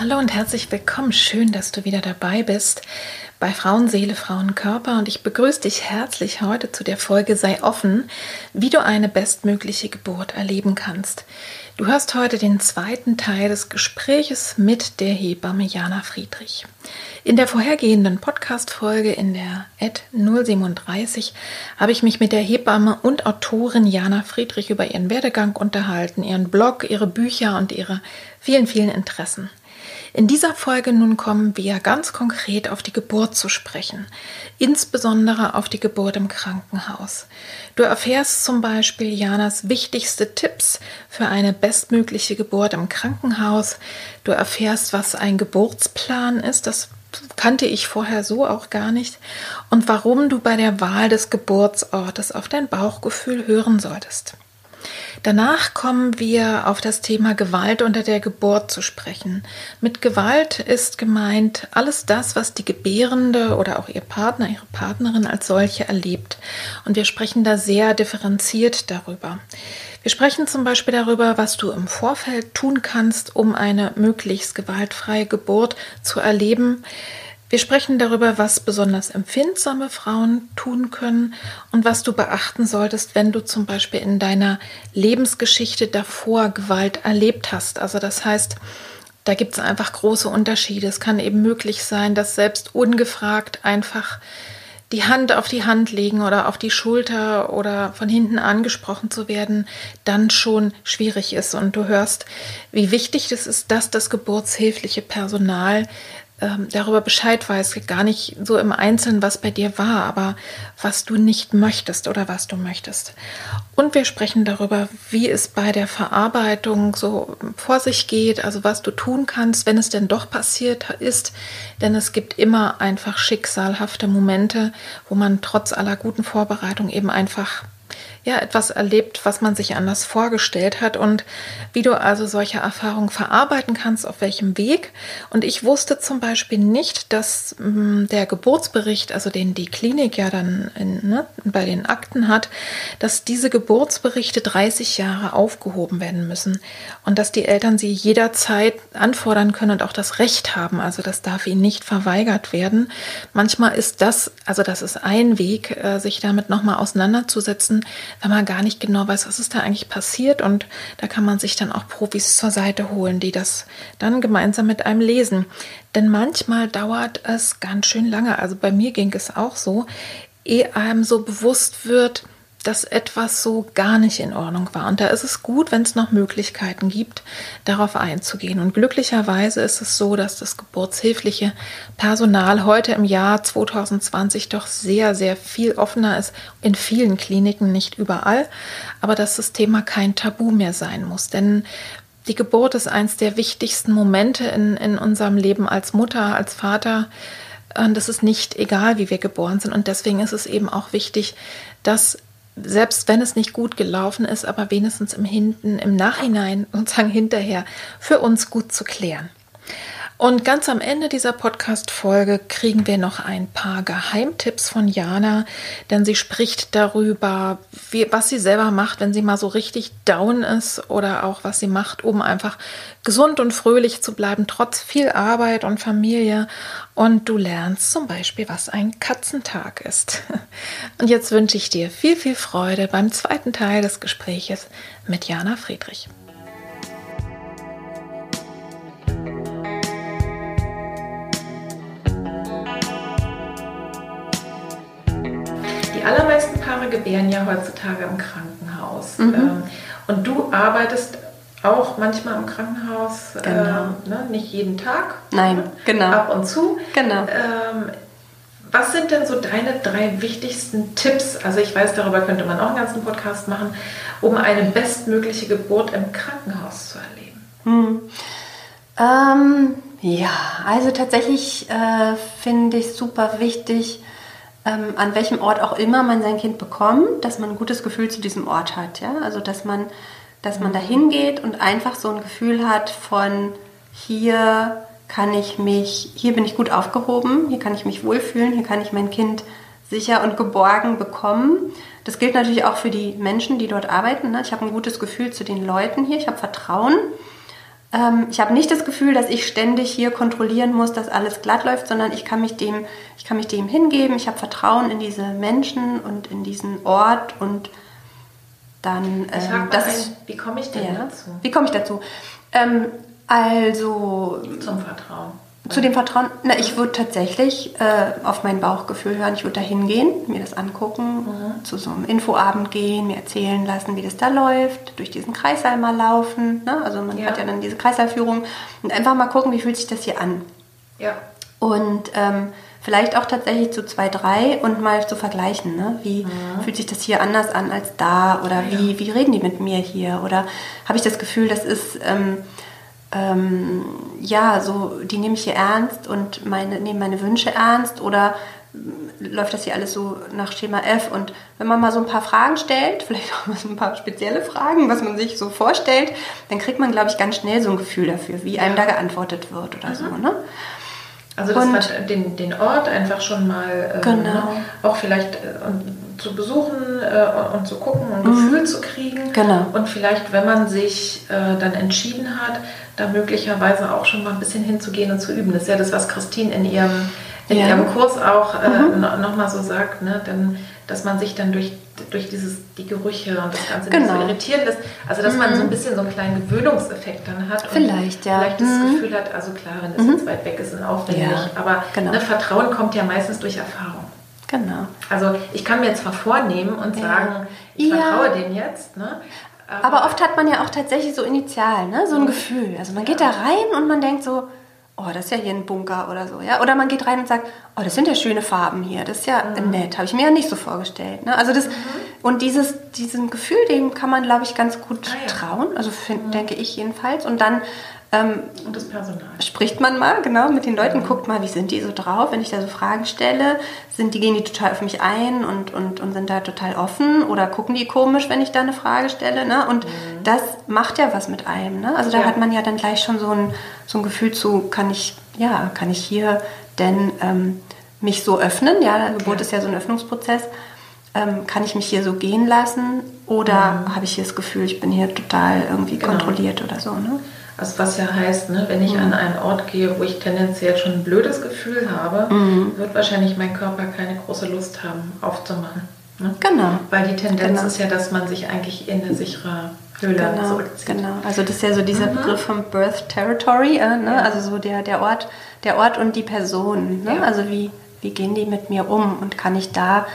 Hallo und herzlich willkommen. Schön, dass du wieder dabei bist bei Frauenseele, Frauenkörper und ich begrüße dich herzlich heute zu der Folge Sei offen, wie du eine bestmögliche Geburt erleben kannst. Du hörst heute den zweiten Teil des Gespräches mit der Hebamme Jana Friedrich. In der vorhergehenden Podcast-Folge in der Ad 037 habe ich mich mit der Hebamme und Autorin Jana Friedrich über ihren Werdegang unterhalten, ihren Blog, ihre Bücher und ihre vielen, vielen Interessen. In dieser Folge nun kommen wir ganz konkret auf die Geburt zu sprechen, insbesondere auf die Geburt im Krankenhaus. Du erfährst zum Beispiel Janas wichtigste Tipps für eine bestmögliche Geburt im Krankenhaus. Du erfährst, was ein Geburtsplan ist, das kannte ich vorher so auch gar nicht, und warum du bei der Wahl des Geburtsortes auf dein Bauchgefühl hören solltest. Danach kommen wir auf das Thema Gewalt unter der Geburt zu sprechen. Mit Gewalt ist gemeint alles das, was die Gebärende oder auch ihr Partner, ihre Partnerin als solche erlebt. Und wir sprechen da sehr differenziert darüber. Wir sprechen zum Beispiel darüber, was du im Vorfeld tun kannst, um eine möglichst gewaltfreie Geburt zu erleben. Wir sprechen darüber, was besonders empfindsame Frauen tun können und was du beachten solltest, wenn du zum Beispiel in deiner Lebensgeschichte davor Gewalt erlebt hast. Also das heißt, da gibt es einfach große Unterschiede. Es kann eben möglich sein, dass selbst ungefragt einfach die Hand auf die Hand legen oder auf die Schulter oder von hinten angesprochen zu werden, dann schon schwierig ist. Und du hörst, wie wichtig es ist, dass das geburtshilfliche Personal ähm, darüber Bescheid weiß, gar nicht so im Einzelnen, was bei dir war, aber was du nicht möchtest oder was du möchtest. Und wir sprechen darüber, wie es bei der Verarbeitung so vor sich geht, also was du tun kannst, wenn es denn doch passiert ist. Denn es gibt immer einfach schicksalhafte Momente, wo man trotz aller guten Vorbereitung eben einfach ja, etwas erlebt, was man sich anders vorgestellt hat und wie du also solche Erfahrungen verarbeiten kannst, auf welchem Weg. Und ich wusste zum Beispiel nicht, dass mh, mm, der Geburtsbericht, also den die Klinik ja dann in, ne, bei den Akten hat, dass diese Geburtsberichte 30 Jahre aufgehoben werden müssen und dass die Eltern sie jederzeit anfordern können und auch das Recht haben. Also das darf ihnen nicht verweigert werden. Manchmal ist das, also das ist ein Weg, äh, sich damit nochmal auseinanderzusetzen, wenn man gar nicht genau weiß, was ist da eigentlich passiert. Und da kann man sich dann auch Profis zur Seite holen, die das dann gemeinsam mit einem lesen. Denn manchmal dauert es ganz schön lange. Also bei mir ging es auch so, ehe einem so bewusst wird, dass etwas so gar nicht in Ordnung war. Und da ist es gut, wenn es noch Möglichkeiten gibt, darauf einzugehen. Und glücklicherweise ist es so, dass das geburtshilfliche Personal heute im Jahr 2020 doch sehr, sehr viel offener ist. In vielen Kliniken, nicht überall. Aber dass das Thema kein Tabu mehr sein muss. Denn die Geburt ist eines der wichtigsten Momente in, in unserem Leben als Mutter, als Vater. Und es ist nicht egal, wie wir geboren sind. Und deswegen ist es eben auch wichtig, dass selbst wenn es nicht gut gelaufen ist, aber wenigstens im Hinten, im Nachhinein, sozusagen hinterher, für uns gut zu klären. Und ganz am Ende dieser Podcast-Folge kriegen wir noch ein paar Geheimtipps von Jana, denn sie spricht darüber, wie, was sie selber macht, wenn sie mal so richtig down ist oder auch was sie macht, um einfach gesund und fröhlich zu bleiben, trotz viel Arbeit und Familie. Und du lernst zum Beispiel, was ein Katzentag ist. Und jetzt wünsche ich dir viel, viel Freude beim zweiten Teil des Gespräches mit Jana Friedrich. Paare gebären ja heutzutage im Krankenhaus. Mhm. Ähm, und du arbeitest auch manchmal im Krankenhaus, genau. ähm, ne? nicht jeden Tag. Nein, ne? genau. Ab und zu. Genau. Ähm, was sind denn so deine drei wichtigsten Tipps? Also ich weiß, darüber könnte man auch einen ganzen Podcast machen, um eine bestmögliche Geburt im Krankenhaus zu erleben. Hm. Ähm, ja, also tatsächlich äh, finde ich super wichtig, ähm, an welchem Ort auch immer man sein Kind bekommt, dass man ein gutes Gefühl zu diesem Ort hat. Ja? Also dass man, dass man da hingeht und einfach so ein Gefühl hat von hier kann ich mich, hier bin ich gut aufgehoben, hier kann ich mich wohlfühlen, hier kann ich mein Kind sicher und geborgen bekommen. Das gilt natürlich auch für die Menschen, die dort arbeiten. Ne? Ich habe ein gutes Gefühl zu den Leuten hier, ich habe Vertrauen. Ähm, ich habe nicht das Gefühl, dass ich ständig hier kontrollieren muss, dass alles glatt läuft, sondern ich kann mich dem, ich kann mich dem hingeben. Ich habe Vertrauen in diese Menschen und in diesen Ort und dann. Ähm, das, ein, wie komme ich denn ja, dazu? Wie komme ich dazu? Ähm, also. Zum Vertrauen. Zu dem Vertrauen, na, ich würde tatsächlich äh, auf mein Bauchgefühl hören. Ich würde da hingehen, mir das angucken, mhm. zu so einem Infoabend gehen, mir erzählen lassen, wie das da läuft, durch diesen Kreissaal mal laufen. Ne? Also man ja. hat ja dann diese Kreissaalführung und einfach mal gucken, wie fühlt sich das hier an. Ja. Und ähm, vielleicht auch tatsächlich zu zwei, drei und mal zu vergleichen. Ne? Wie mhm. fühlt sich das hier anders an als da? Oder ja. wie, wie reden die mit mir hier? Oder habe ich das Gefühl, das ist... Ähm, ähm, ja, so, die nehme ich hier ernst und meine, nehme meine Wünsche ernst oder läuft das hier alles so nach Schema F? Und wenn man mal so ein paar Fragen stellt, vielleicht auch mal so ein paar spezielle Fragen, was man sich so vorstellt, dann kriegt man, glaube ich, ganz schnell so ein Gefühl dafür, wie einem da geantwortet wird oder mhm. so. Ne? Also, dass und, man den, den Ort einfach schon mal äh, genau. ne, auch vielleicht äh, zu besuchen äh, und zu gucken und ein mhm. Gefühl zu kriegen. Genau. Und vielleicht, wenn man sich äh, dann entschieden hat, da möglicherweise auch schon mal ein bisschen hinzugehen und zu üben. Das ist ja das, was Christine in ihrem, in ja. ihrem Kurs auch äh, mhm. nochmal so sagt, ne? Denn, dass man sich dann durch, durch dieses, die Gerüche und das Ganze genau. so irritieren lässt. Also dass mhm. man so ein mhm. bisschen so einen kleinen Gewöhnungseffekt dann hat. Vielleicht, ja. Vielleicht das mhm. Gefühl hat, also klar, wenn das mhm. jetzt weit weg ist, ist aufwendig. Ja. Aber genau. ne, Vertrauen kommt ja meistens durch Erfahrung. Genau. Also ich kann mir zwar vornehmen und sagen, ich ja. vertraue dem jetzt, ne? Aber oft hat man ja auch tatsächlich so initial, ne? so ein Gefühl. Also man geht da rein und man denkt so, oh, das ist ja hier ein Bunker oder so. Ja? Oder man geht rein und sagt, oh, das sind ja schöne Farben hier, das ist ja mhm. nett, habe ich mir ja nicht so vorgestellt. Ne? Also das, mhm. Und dieses, diesem Gefühl, dem kann man, glaube ich, ganz gut ah, ja. trauen, also find, mhm. denke ich jedenfalls. Und dann ähm, und das Personal. Spricht man mal, genau, mit den Leuten, guckt mal, wie sind die so drauf, wenn ich da so Fragen stelle. Sind die, gehen die total auf mich ein und, und, und sind da total offen oder gucken die komisch, wenn ich da eine Frage stelle. Ne? Und mhm. das macht ja was mit einem. Ne? Also da ja. hat man ja dann gleich schon so ein, so ein Gefühl zu, kann ich, ja, kann ich hier denn ähm, mich so öffnen? Ja, Geburt ja. ist ja so ein Öffnungsprozess. Ähm, kann ich mich hier so gehen lassen oder mhm. habe ich hier das Gefühl, ich bin hier total irgendwie genau. kontrolliert oder so? Ne? Also was ja heißt, ne, wenn ich mhm. an einen Ort gehe, wo ich tendenziell schon ein blödes Gefühl habe, mhm. wird wahrscheinlich mein Körper keine große Lust haben, aufzumachen. Ne? Genau. Weil die Tendenz genau. ist ja, dass man sich eigentlich in eine sichere Höhle genau. zurückzieht. Genau. Also das ist ja so dieser mhm. Begriff vom Birth Territory, äh, ne? Ja. also so der, der Ort, der Ort und die Person. Ne? Ja. Also wie, wie gehen die mit mir um und kann ich da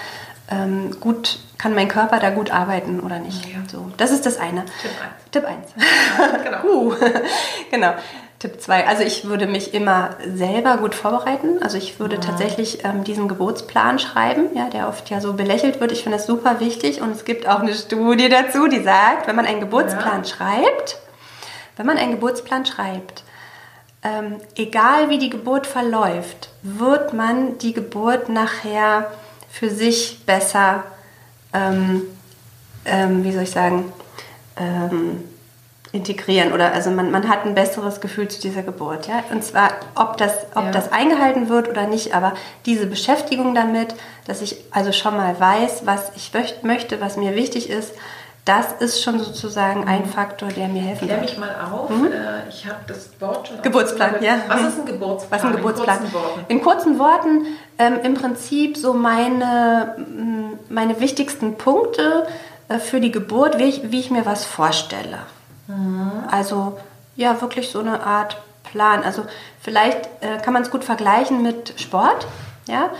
ähm, gut, kann mein Körper da gut arbeiten oder nicht. Ja. So, das ist das eine. Tipp 1. Tipp 1. genau. uh, genau. Tipp 2. Also ich würde mich immer selber gut vorbereiten. Also ich würde ja. tatsächlich ähm, diesen Geburtsplan schreiben, ja, der oft ja so belächelt wird. Ich finde das super wichtig und es gibt auch eine Studie dazu, die sagt, wenn man einen Geburtsplan ja. schreibt, wenn man einen Geburtsplan schreibt, ähm, egal wie die Geburt verläuft, wird man die Geburt nachher für sich besser, ähm, ähm, wie soll ich sagen, ähm, integrieren oder also man, man hat ein besseres Gefühl zu dieser Geburt. Ja? Und zwar, ob, das, ob ja. das eingehalten wird oder nicht, aber diese Beschäftigung damit, dass ich also schon mal weiß, was ich möchte, was mir wichtig ist, das ist schon sozusagen ein. Faktor, der mir helfen Klär mich mal auf. Mhm. Äh, ich habe das Wort schon. Geburtsplan, ja. Was ist ein Geburtsplan? Was ist ein Geburtsplan? In kurzen Worten. In kurzen Worten ähm, im Prinzip so meine, meine wichtigsten Punkte äh, für die Geburt, wie ich, wie ich mir was vorstelle. Mhm. Also ja, wirklich so eine Art Plan. Also vielleicht äh, kann man es gut vergleichen mit Sport. Ja?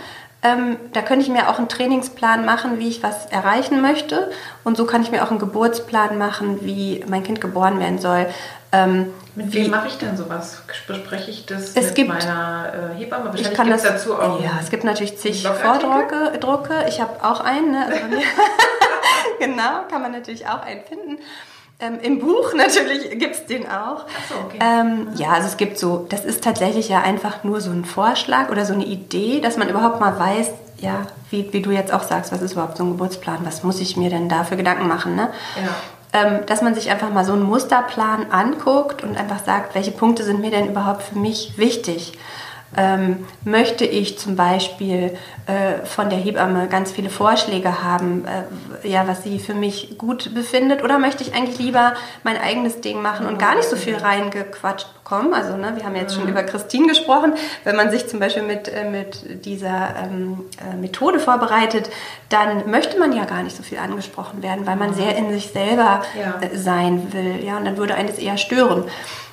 Ähm, da könnte ich mir auch einen Trainingsplan machen, wie ich was erreichen möchte. Und so kann ich mir auch einen Geburtsplan machen, wie mein Kind geboren werden soll. Ähm, mit wem mache ich denn sowas? Bespreche ich das es mit gibt, meiner äh, Hebamme? ich kann das dazu auch. Ja, es gibt natürlich zig Vordrucke. Drucke. Ich habe auch einen. Ne? Also genau, kann man natürlich auch einen finden. Ähm, Im Buch natürlich gibt es den auch. Ach so, okay. Ähm, ja, also es gibt so, das ist tatsächlich ja einfach nur so ein Vorschlag oder so eine Idee, dass man überhaupt mal weiß, ja, wie, wie du jetzt auch sagst, was ist überhaupt so ein Geburtsplan, was muss ich mir denn da für Gedanken machen, ne? Ja. Ähm, dass man sich einfach mal so einen Musterplan anguckt und einfach sagt, welche Punkte sind mir denn überhaupt für mich wichtig ähm, möchte ich zum Beispiel äh, von der Hebamme ganz viele Vorschläge haben, äh, ja, was sie für mich gut befindet, oder möchte ich eigentlich lieber mein eigenes Ding machen und gar nicht so viel reingequatscht bekommen? Also, ne, wir haben jetzt schon mhm. über Christine gesprochen. Wenn man sich zum Beispiel mit, äh, mit dieser ähm, äh, Methode vorbereitet, dann möchte man ja gar nicht so viel angesprochen werden, weil man mhm. sehr in sich selber ja. Äh, sein will. Ja, und dann würde einen das eher stören.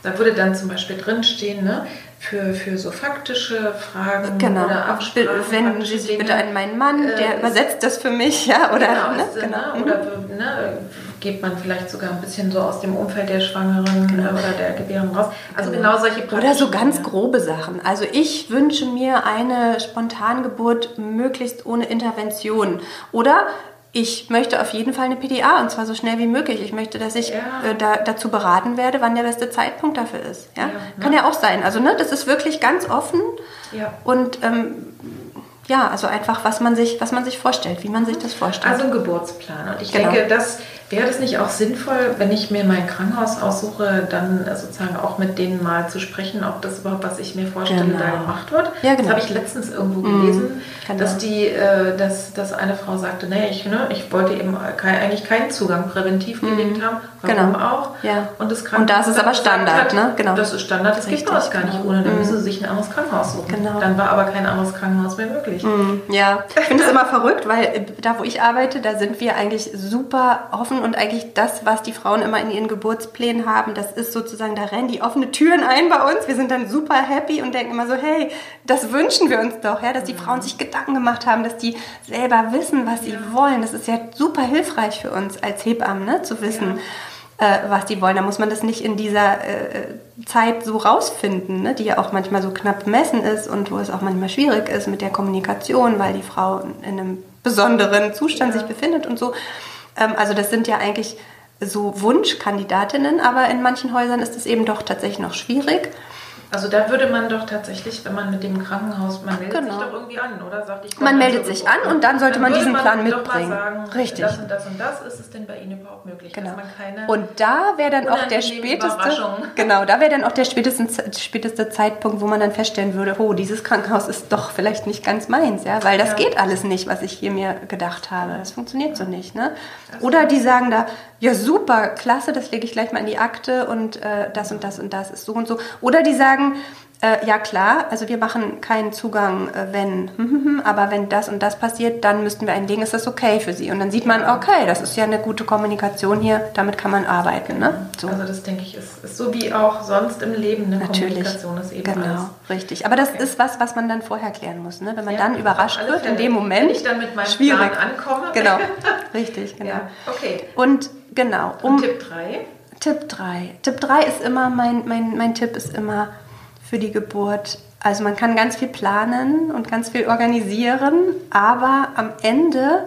Da würde dann zum Beispiel drinstehen, ne? Für, für so faktische Fragen genau. oder Absprachen. Wenden Sie sich bitte an meinen Mann, der äh, übersetzt das für mich, ja, oder, genau, ne? Genau. Ne? oder ne, geht man vielleicht sogar ein bisschen so aus dem Umfeld der Schwangeren genau. oder der Gebärenden raus. Also genau, genau solche Praktiken. Oder so ganz ja. grobe Sachen. Also ich wünsche mir eine Spontangeburt möglichst ohne Intervention. Oder ich möchte auf jeden Fall eine PDA und zwar so schnell wie möglich. Ich möchte, dass ich ja. äh, da, dazu beraten werde, wann der beste Zeitpunkt dafür ist. Ja? ja ne? Kann ja auch sein. Also ne, das ist wirklich ganz offen ja. und ähm, ja, also einfach, was man sich, was man sich vorstellt, wie man sich das vorstellt. Also ein Geburtsplan. Und ich genau. denke, das Wäre das nicht auch sinnvoll, wenn ich mir mein Krankenhaus aussuche, dann sozusagen auch mit denen mal zu sprechen, ob das überhaupt, was ich mir vorstelle, genau. da gemacht wird? Ja, genau. Das habe ich letztens irgendwo gelesen, mhm, dass die, äh, dass, dass eine Frau sagte, nee, ich, ne, ich wollte eben kein, eigentlich keinen Zugang präventiv mhm. gelegt haben. Warum genau. auch? Ja. Und das Und da ist es aber Standard, hat, ne? Genau. Das ist Standard, das Richtig, geht bei gar nicht genau. ohne. Dann mhm. müssen sie sich ein anderes Krankenhaus suchen. Genau. Dann war aber kein anderes Krankenhaus mehr möglich. Mhm. Ja, ich finde es immer verrückt, weil äh, da, wo ich arbeite, da sind wir eigentlich super offen und eigentlich das, was die Frauen immer in ihren Geburtsplänen haben, das ist sozusagen, da rennen die offene Türen ein bei uns. Wir sind dann super happy und denken immer so, hey, das wünschen wir uns doch, ja, dass die Frauen sich Gedanken gemacht haben, dass die selber wissen, was sie wollen. Das ist ja super hilfreich für uns als Hebammen, ne, zu wissen. Ja. Äh, was die wollen. Da muss man das nicht in dieser äh, Zeit so rausfinden, ne, die ja auch manchmal so knapp bemessen ist und wo es auch manchmal schwierig ist mit der Kommunikation, weil die Frau in einem besonderen Zustand ja. sich befindet und so. Ähm, also das sind ja eigentlich so Wunschkandidatinnen, aber in manchen Häusern ist es eben doch tatsächlich noch schwierig. Also da würde man doch tatsächlich, wenn man mit dem Krankenhaus, man meldet genau. sich doch irgendwie an, oder? Sagt, ich man meldet sich an und dann sollte dann man diesen man Plan mitbringen. Sagen, Richtig. Das und das und das ist es denn bei Ihnen überhaupt möglich? Genau. und da wäre dann auch der späteste, genau, da wäre dann auch der späteste, späteste Zeitpunkt, wo man dann feststellen würde, oh, dieses Krankenhaus ist doch vielleicht nicht ganz meins, ja, weil das ja. geht alles nicht, was ich hier mir gedacht habe. Das funktioniert so nicht, ne? Oder die sagen da, ja super, klasse, das lege ich gleich mal in die Akte und äh, das und das und das ist so und so. Oder die sagen, äh, ja klar, also wir machen keinen Zugang, äh, wenn, hm, hm, hm, aber wenn das und das passiert, dann müssten wir einlegen, ist das okay für Sie? Und dann sieht man, okay, das ist ja eine gute Kommunikation hier, damit kann man arbeiten. Ne? So. Also das denke ich ist, ist, so wie auch sonst im Leben eine Natürlich. Kommunikation ist eben Genau, alles. richtig. Aber das okay. ist was, was man dann vorher klären muss. Ne? Wenn man ja, dann überrascht wird Fälle. in dem Moment, wenn ich dann mit meinem schwierig. Plan ankomme. Genau, richtig, genau. Ja. Okay. Und Genau. Um, Und Tipp 3? Tipp 3. Tipp 3 ist immer, mein, mein, mein Tipp ist immer für die Geburt. Also man kann ganz viel planen und ganz viel organisieren, aber am Ende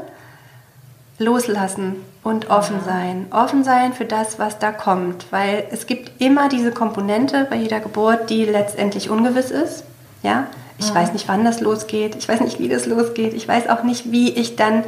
loslassen und offen sein. Offen sein für das, was da kommt. Weil es gibt immer diese Komponente bei jeder Geburt, die letztendlich ungewiss ist. Ja? Ich mhm. weiß nicht, wann das losgeht. Ich weiß nicht, wie das losgeht. Ich weiß auch nicht, wie ich dann,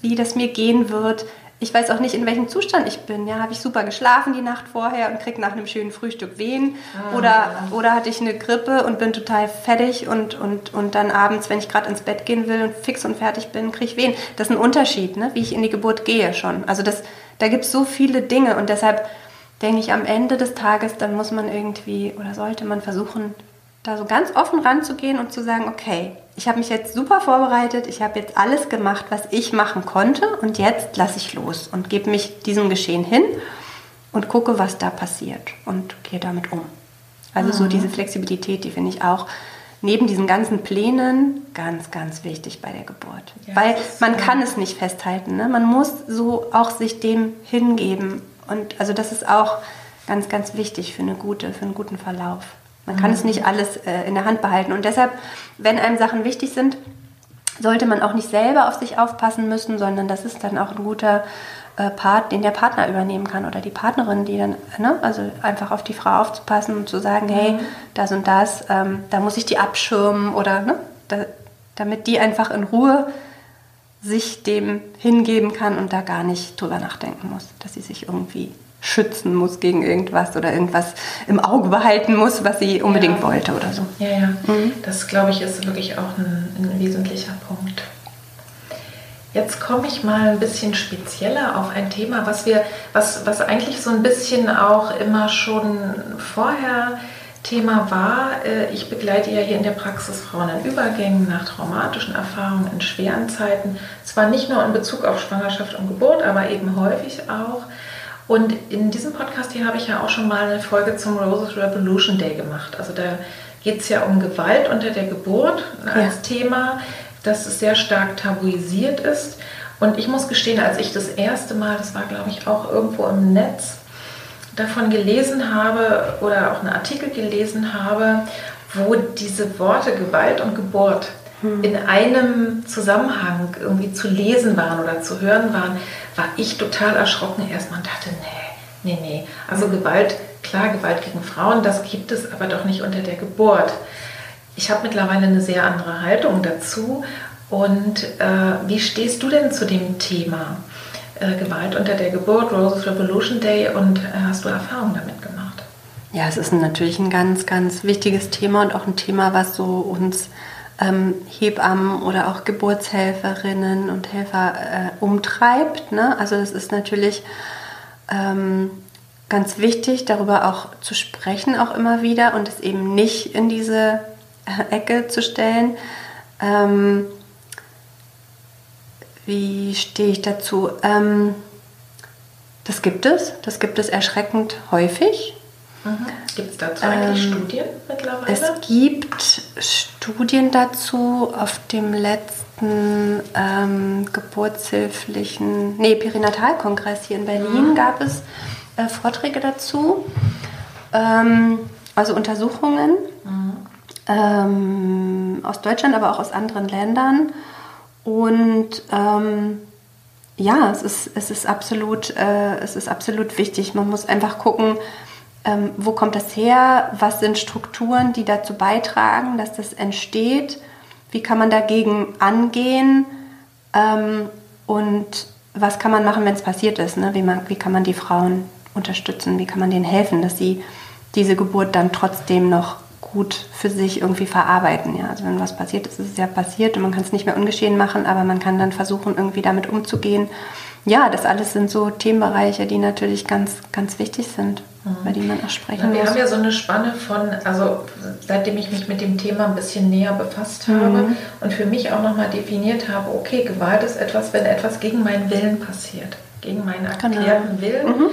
wie das mir gehen wird ich weiß auch nicht, in welchem Zustand ich bin. Ja, habe ich super geschlafen die Nacht vorher und kriege nach einem schönen Frühstück Wehen? Ah, oder, ja. oder hatte ich eine Grippe und bin total fertig und, und, und dann abends, wenn ich gerade ins Bett gehen will und fix und fertig bin, kriege ich Wehen. Das ist ein Unterschied, ne? wie ich in die Geburt gehe schon. Also das, da gibt es so viele Dinge und deshalb denke ich, am Ende des Tages, dann muss man irgendwie oder sollte man versuchen, da so ganz offen ranzugehen und zu sagen, okay, ich habe mich jetzt super vorbereitet, ich habe jetzt alles gemacht, was ich machen konnte und jetzt lasse ich los und gebe mich diesem Geschehen hin und gucke, was da passiert und gehe damit um. Also mhm. so diese Flexibilität, die finde ich auch neben diesen ganzen Plänen ganz, ganz wichtig bei der Geburt. Ja, Weil man kann es nicht festhalten. Ne? Man muss so auch sich dem hingeben. Und also das ist auch ganz, ganz wichtig für, eine gute, für einen guten Verlauf. Man kann mhm. es nicht alles äh, in der Hand behalten. Und deshalb, wenn einem Sachen wichtig sind, sollte man auch nicht selber auf sich aufpassen müssen, sondern das ist dann auch ein guter äh, Part, den der Partner übernehmen kann oder die Partnerin, die dann, ne, also einfach auf die Frau aufzupassen und zu sagen, hey, mhm. das und das, ähm, da muss ich die abschirmen oder, ne, da, damit die einfach in Ruhe sich dem hingeben kann und da gar nicht drüber nachdenken muss, dass sie sich irgendwie schützen muss gegen irgendwas oder irgendwas im Auge behalten muss, was sie unbedingt ja. wollte oder so. Ja, ja. Mhm. Das, glaube ich, ist wirklich auch ein, ein wesentlicher Punkt. Jetzt komme ich mal ein bisschen spezieller auf ein Thema, was wir, was, was eigentlich so ein bisschen auch immer schon vorher Thema war. Äh, ich begleite ja hier in der Praxis Frauen in Übergängen nach traumatischen Erfahrungen in schweren Zeiten. Zwar nicht nur in Bezug auf Schwangerschaft und Geburt, aber eben häufig auch. Und in diesem Podcast hier habe ich ja auch schon mal eine Folge zum Roses Revolution Day gemacht. Also da geht es ja um Gewalt unter der Geburt als ja. Thema, das sehr stark tabuisiert ist. Und ich muss gestehen, als ich das erste Mal, das war glaube ich auch irgendwo im Netz, davon gelesen habe oder auch einen Artikel gelesen habe, wo diese Worte Gewalt und Geburt. In einem Zusammenhang irgendwie zu lesen waren oder zu hören waren, war ich total erschrocken erstmal und dachte, nee, nee, nee. Also mhm. Gewalt, klar, Gewalt gegen Frauen, das gibt es aber doch nicht unter der Geburt. Ich habe mittlerweile eine sehr andere Haltung dazu. Und äh, wie stehst du denn zu dem Thema äh, Gewalt unter der Geburt, Roses Revolution Day und äh, hast du Erfahrungen damit gemacht? Ja, es ist natürlich ein ganz, ganz wichtiges Thema und auch ein Thema, was so uns ähm, Hebammen oder auch Geburtshelferinnen und Helfer äh, umtreibt. Ne? Also es ist natürlich ähm, ganz wichtig, darüber auch zu sprechen, auch immer wieder und es eben nicht in diese äh, Ecke zu stellen. Ähm, wie stehe ich dazu? Ähm, das gibt es, das gibt es erschreckend häufig. Mhm. Gibt es dazu eigentlich ähm, Studien mittlerweile? Es gibt Studien dazu auf dem letzten ähm, geburtshilflichen, nee, Perinatalkongress hier in Berlin mhm. gab es äh, Vorträge dazu, ähm, also Untersuchungen mhm. Ähm, aus Deutschland, aber auch aus anderen Ländern. Und ähm, ja, es ist, es, ist absolut, äh, es ist absolut wichtig. Man muss einfach gucken, ähm, wo kommt das her, was sind Strukturen, die dazu beitragen, dass das entsteht, wie kann man dagegen angehen ähm, und was kann man machen, wenn es passiert ist, ne? wie, man, wie kann man die Frauen unterstützen, wie kann man denen helfen, dass sie diese Geburt dann trotzdem noch gut für sich irgendwie verarbeiten. Ja? Also wenn was passiert ist, ist es ja passiert und man kann es nicht mehr ungeschehen machen, aber man kann dann versuchen, irgendwie damit umzugehen. Ja, das alles sind so Themenbereiche, die natürlich ganz, ganz wichtig sind mhm. über die man auch sprechen Na, wir muss. Wir haben ja so eine Spanne von, also seitdem ich mich mit dem Thema ein bisschen näher befasst habe mhm. und für mich auch nochmal definiert habe, okay, Gewalt ist etwas, wenn etwas gegen meinen Willen passiert, gegen meinen genau. erklärten genau. Willen. Mhm.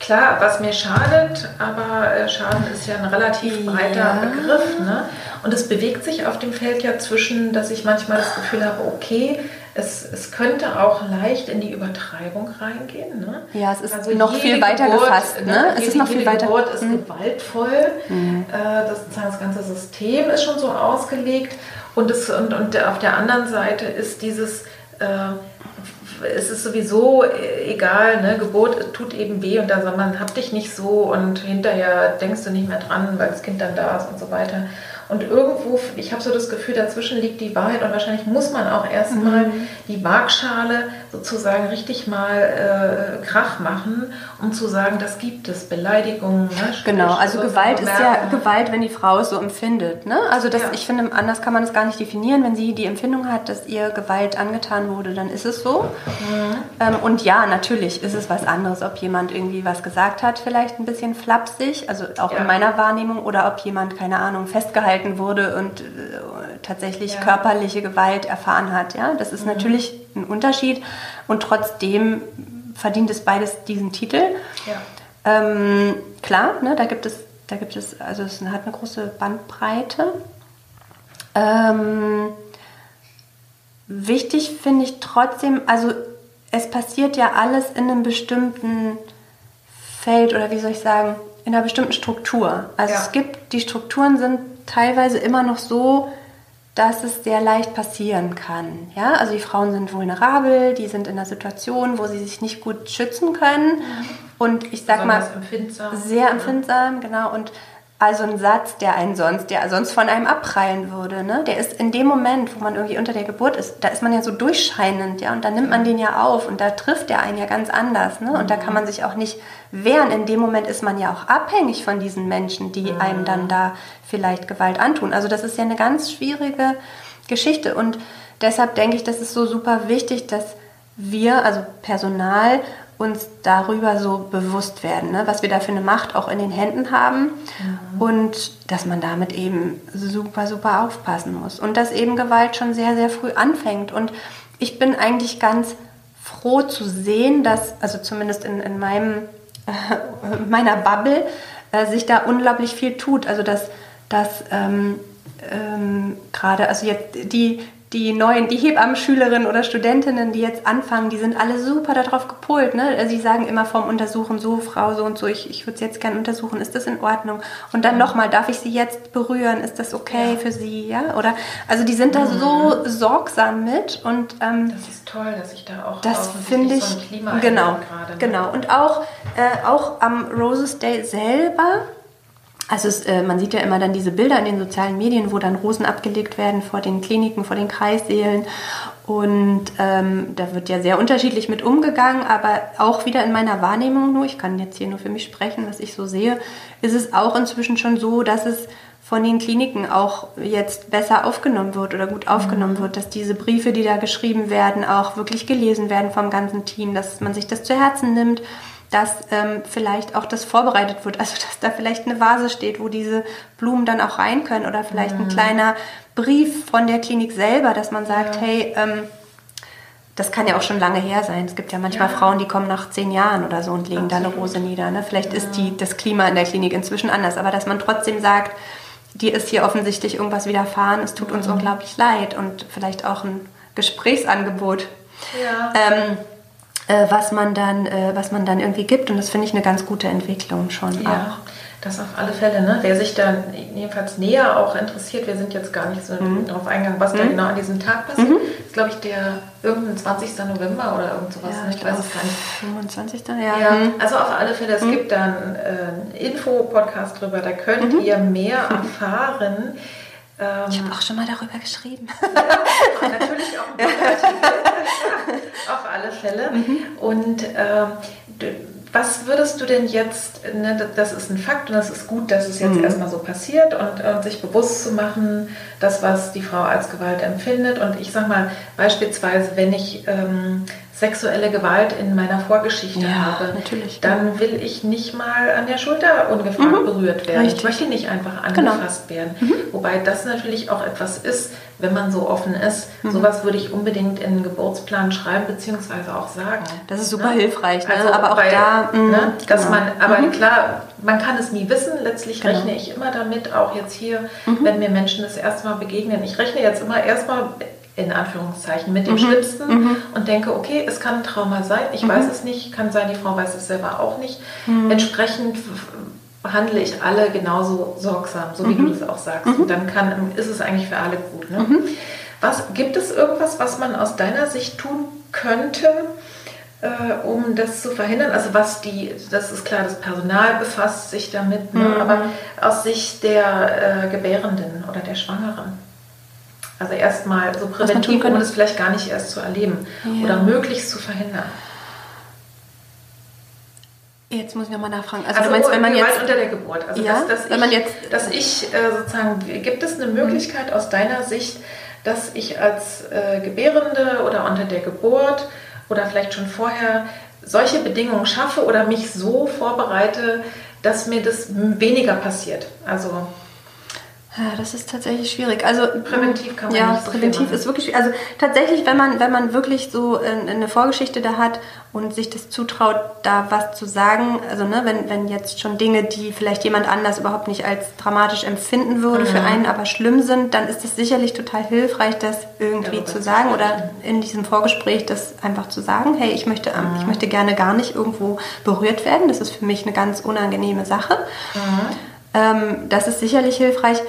Klar, was mir schadet, aber äh, Schaden ist ja ein relativ breiter ja. Begriff. Ne? Und es bewegt sich auf dem Feld ja zwischen, dass ich manchmal das Gefühl habe, okay, es, es könnte auch leicht in die Übertreibung reingehen. Ne? Ja, es ist also noch viel weiter Geburt, gefasst. Ne? ne? Es jede, ist noch viel weiter. Geburt ist mhm. gewaltvoll. Mhm. Äh, das, das ganze System ist schon so ausgelegt. Und, es, und, und auf der anderen Seite ist dieses, äh, es ist sowieso egal, ne? Geburt tut eben weh und da soll man, hab dich nicht so und hinterher denkst du nicht mehr dran, weil das Kind dann da ist und so weiter. Und irgendwo, ich habe so das Gefühl, dazwischen liegt die Wahrheit und wahrscheinlich muss man auch erstmal mhm. die Waagschale sozusagen richtig mal äh, Krach machen, um zu sagen, das gibt es, Beleidigungen. Ne? Genau, also Gewalt ist ja Gewalt, wenn die Frau es so empfindet. Ne? Also das, ja. ich finde, anders kann man es gar nicht definieren. Wenn sie die Empfindung hat, dass ihr Gewalt angetan wurde, dann ist es so. Mhm. Ähm, und ja, natürlich ist es was anderes, ob jemand irgendwie was gesagt hat, vielleicht ein bisschen flapsig, also auch ja. in meiner Wahrnehmung, oder ob jemand, keine Ahnung, festgehalten festgehalten wurde und äh, tatsächlich ja. körperliche Gewalt erfahren hat. Ja? Das ist mhm. natürlich ein Unterschied und trotzdem verdient es beides diesen Titel. Ja. Ähm, klar, ne, da gibt es, da gibt es, also es hat eine große Bandbreite. Ähm, wichtig finde ich trotzdem, also es passiert ja alles in einem bestimmten Feld oder wie soll ich sagen, in einer bestimmten Struktur. Also ja. es gibt, die Strukturen sind teilweise immer noch so, dass es sehr leicht passieren kann. Ja, also die Frauen sind vulnerabel, die sind in einer Situation, wo sie sich nicht gut schützen können. Und ich sag mal, empfindsam. sehr empfindsam, genau. Und also ein Satz, der einen sonst, der sonst von einem abprallen würde, ne? Der ist in dem Moment, wo man irgendwie unter der Geburt ist, da ist man ja so durchscheinend, ja, und da nimmt man den ja auf und da trifft der einen ja ganz anders, ne? Und da kann man sich auch nicht wehren. In dem Moment ist man ja auch abhängig von diesen Menschen, die einem dann da vielleicht Gewalt antun. Also das ist ja eine ganz schwierige Geschichte und deshalb denke ich, das ist so super wichtig, dass wir, also Personal uns darüber so bewusst werden, ne? was wir da für eine Macht auch in den Händen haben mhm. und dass man damit eben super, super aufpassen muss und dass eben Gewalt schon sehr, sehr früh anfängt. Und ich bin eigentlich ganz froh zu sehen, dass, also zumindest in, in meinem, äh, meiner Bubble, äh, sich da unglaublich viel tut. Also dass, dass ähm, ähm, gerade, also jetzt die, die neuen, die Hebammenschülerinnen oder Studentinnen, die jetzt anfangen, die sind alle super darauf gepolt. Ne? Also sie sagen immer vorm Untersuchen, so Frau, so und so, ich, ich würde sie jetzt gerne untersuchen, ist das in Ordnung? Und dann nochmal, darf ich sie jetzt berühren? Ist das okay ja. für sie? Ja? Oder, also die sind da mhm. so sorgsam mit und ähm, das ist toll, dass ich da auch das finde ich so genau, gerade, ne? genau und auch äh, auch am Roses Day selber also es, äh, man sieht ja immer dann diese Bilder in den sozialen Medien, wo dann Rosen abgelegt werden vor den Kliniken, vor den Kreissälen. Und ähm, da wird ja sehr unterschiedlich mit umgegangen, aber auch wieder in meiner Wahrnehmung nur, ich kann jetzt hier nur für mich sprechen, was ich so sehe, ist es auch inzwischen schon so, dass es von den Kliniken auch jetzt besser aufgenommen wird oder gut aufgenommen mhm. wird, dass diese Briefe, die da geschrieben werden, auch wirklich gelesen werden vom ganzen Team, dass man sich das zu Herzen nimmt dass ähm, vielleicht auch das vorbereitet wird. Also dass da vielleicht eine Vase steht, wo diese Blumen dann auch rein können oder vielleicht mhm. ein kleiner Brief von der Klinik selber, dass man sagt, ja. hey, ähm, das kann ja auch schon lange her sein. Es gibt ja manchmal ja. Frauen, die kommen nach zehn Jahren oder so und legen Absolut. da eine Rose nieder. Ne? Vielleicht ja. ist die, das Klima in der Klinik inzwischen anders, aber dass man trotzdem sagt, dir ist hier offensichtlich irgendwas widerfahren, es tut uns mhm. unglaublich leid und vielleicht auch ein Gesprächsangebot. Ja. Ähm, äh, was, man dann, äh, was man dann irgendwie gibt. Und das finde ich eine ganz gute Entwicklung schon ja. auch. Das auf alle Fälle, ne? Wer sich dann jedenfalls näher auch interessiert, wir sind jetzt gar nicht so mhm. darauf eingegangen, was mhm. da genau an diesem Tag passiert. Mhm. ist, glaube ich, der irgendein 20. November oder irgend sowas. Ja, ne? ich, ich weiß es gar nicht. 25. Ja. ja mhm. Also auf alle Fälle, es mhm. gibt dann äh, einen Info-Podcast drüber, da könnt mhm. ihr mehr erfahren. Ähm, ich habe auch schon mal darüber geschrieben. natürlich auch Auf alle Fälle. Mhm. Und ähm, was würdest du denn jetzt, ne, das ist ein Fakt und das ist gut, dass es jetzt mhm. erstmal so passiert und äh, sich bewusst zu machen, das, was die Frau als Gewalt empfindet. Und ich sag mal, beispielsweise, wenn ich ähm, sexuelle Gewalt in meiner Vorgeschichte ja, habe, natürlich. dann will ich nicht mal an der Schulter ungefragt mhm. berührt werden. Richtig. Ich möchte nicht einfach genau. angefasst genau. werden. Mhm. Wobei das natürlich auch etwas ist, wenn man so offen ist. Mhm. Sowas würde ich unbedingt in den Geburtsplan schreiben beziehungsweise auch sagen. Das ist super ne? hilfreich, ne? also, aber auch weil, da, mh, ne? dass genau. man, aber mhm. klar, man kann es nie wissen. Letztlich genau. rechne ich immer damit, auch jetzt hier, mhm. wenn mir Menschen das erste Mal begegnen. Ich rechne jetzt immer erstmal in Anführungszeichen mit dem mhm. Schlimmsten mhm. und denke, okay, es kann ein Trauma sein, ich mhm. weiß es nicht, kann sein, die Frau weiß es selber auch nicht. Mhm. Entsprechend behandle ich alle genauso sorgsam, so wie du mhm. das auch sagst. Und dann kann, ist es eigentlich für alle gut. Ne? Was, gibt es irgendwas, was man aus deiner Sicht tun könnte, äh, um das zu verhindern? Also was die, das ist klar, das Personal befasst sich damit, ne? aber aus Sicht der äh, Gebärenden oder der Schwangeren? Also erstmal so präventiv, um es vielleicht gar nicht erst zu erleben ja. oder möglichst zu verhindern. Jetzt muss ich nochmal nachfragen. Also, also du meinst, wenn man Gewalt jetzt unter der Geburt. Also ja, dass, dass wenn ich, man jetzt, dass ich äh, sozusagen, gibt es eine Möglichkeit aus deiner Sicht, dass ich als äh, Gebärende oder unter der Geburt oder vielleicht schon vorher solche Bedingungen schaffe oder mich so vorbereite, dass mir das weniger passiert? Also Ja, das ist tatsächlich schwierig. Also präventiv kann man ja, nicht so präventiv ist wirklich schwierig. Also tatsächlich, wenn man wenn man wirklich so eine Vorgeschichte da hat und sich das zutraut, da was zu sagen, also ne, wenn wenn jetzt schon Dinge, die vielleicht jemand anders überhaupt nicht als dramatisch empfinden würde, mhm. für einen aber schlimm sind, dann ist es sicherlich total hilfreich, das irgendwie ja, zu sagen oder in diesem Vorgespräch das einfach zu sagen. Hey, ich möchte mhm. ich möchte gerne gar nicht irgendwo berührt werden. Das ist für mich eine ganz unangenehme Sache. Mhm. Ähm, das ist sicherlich hilfreich.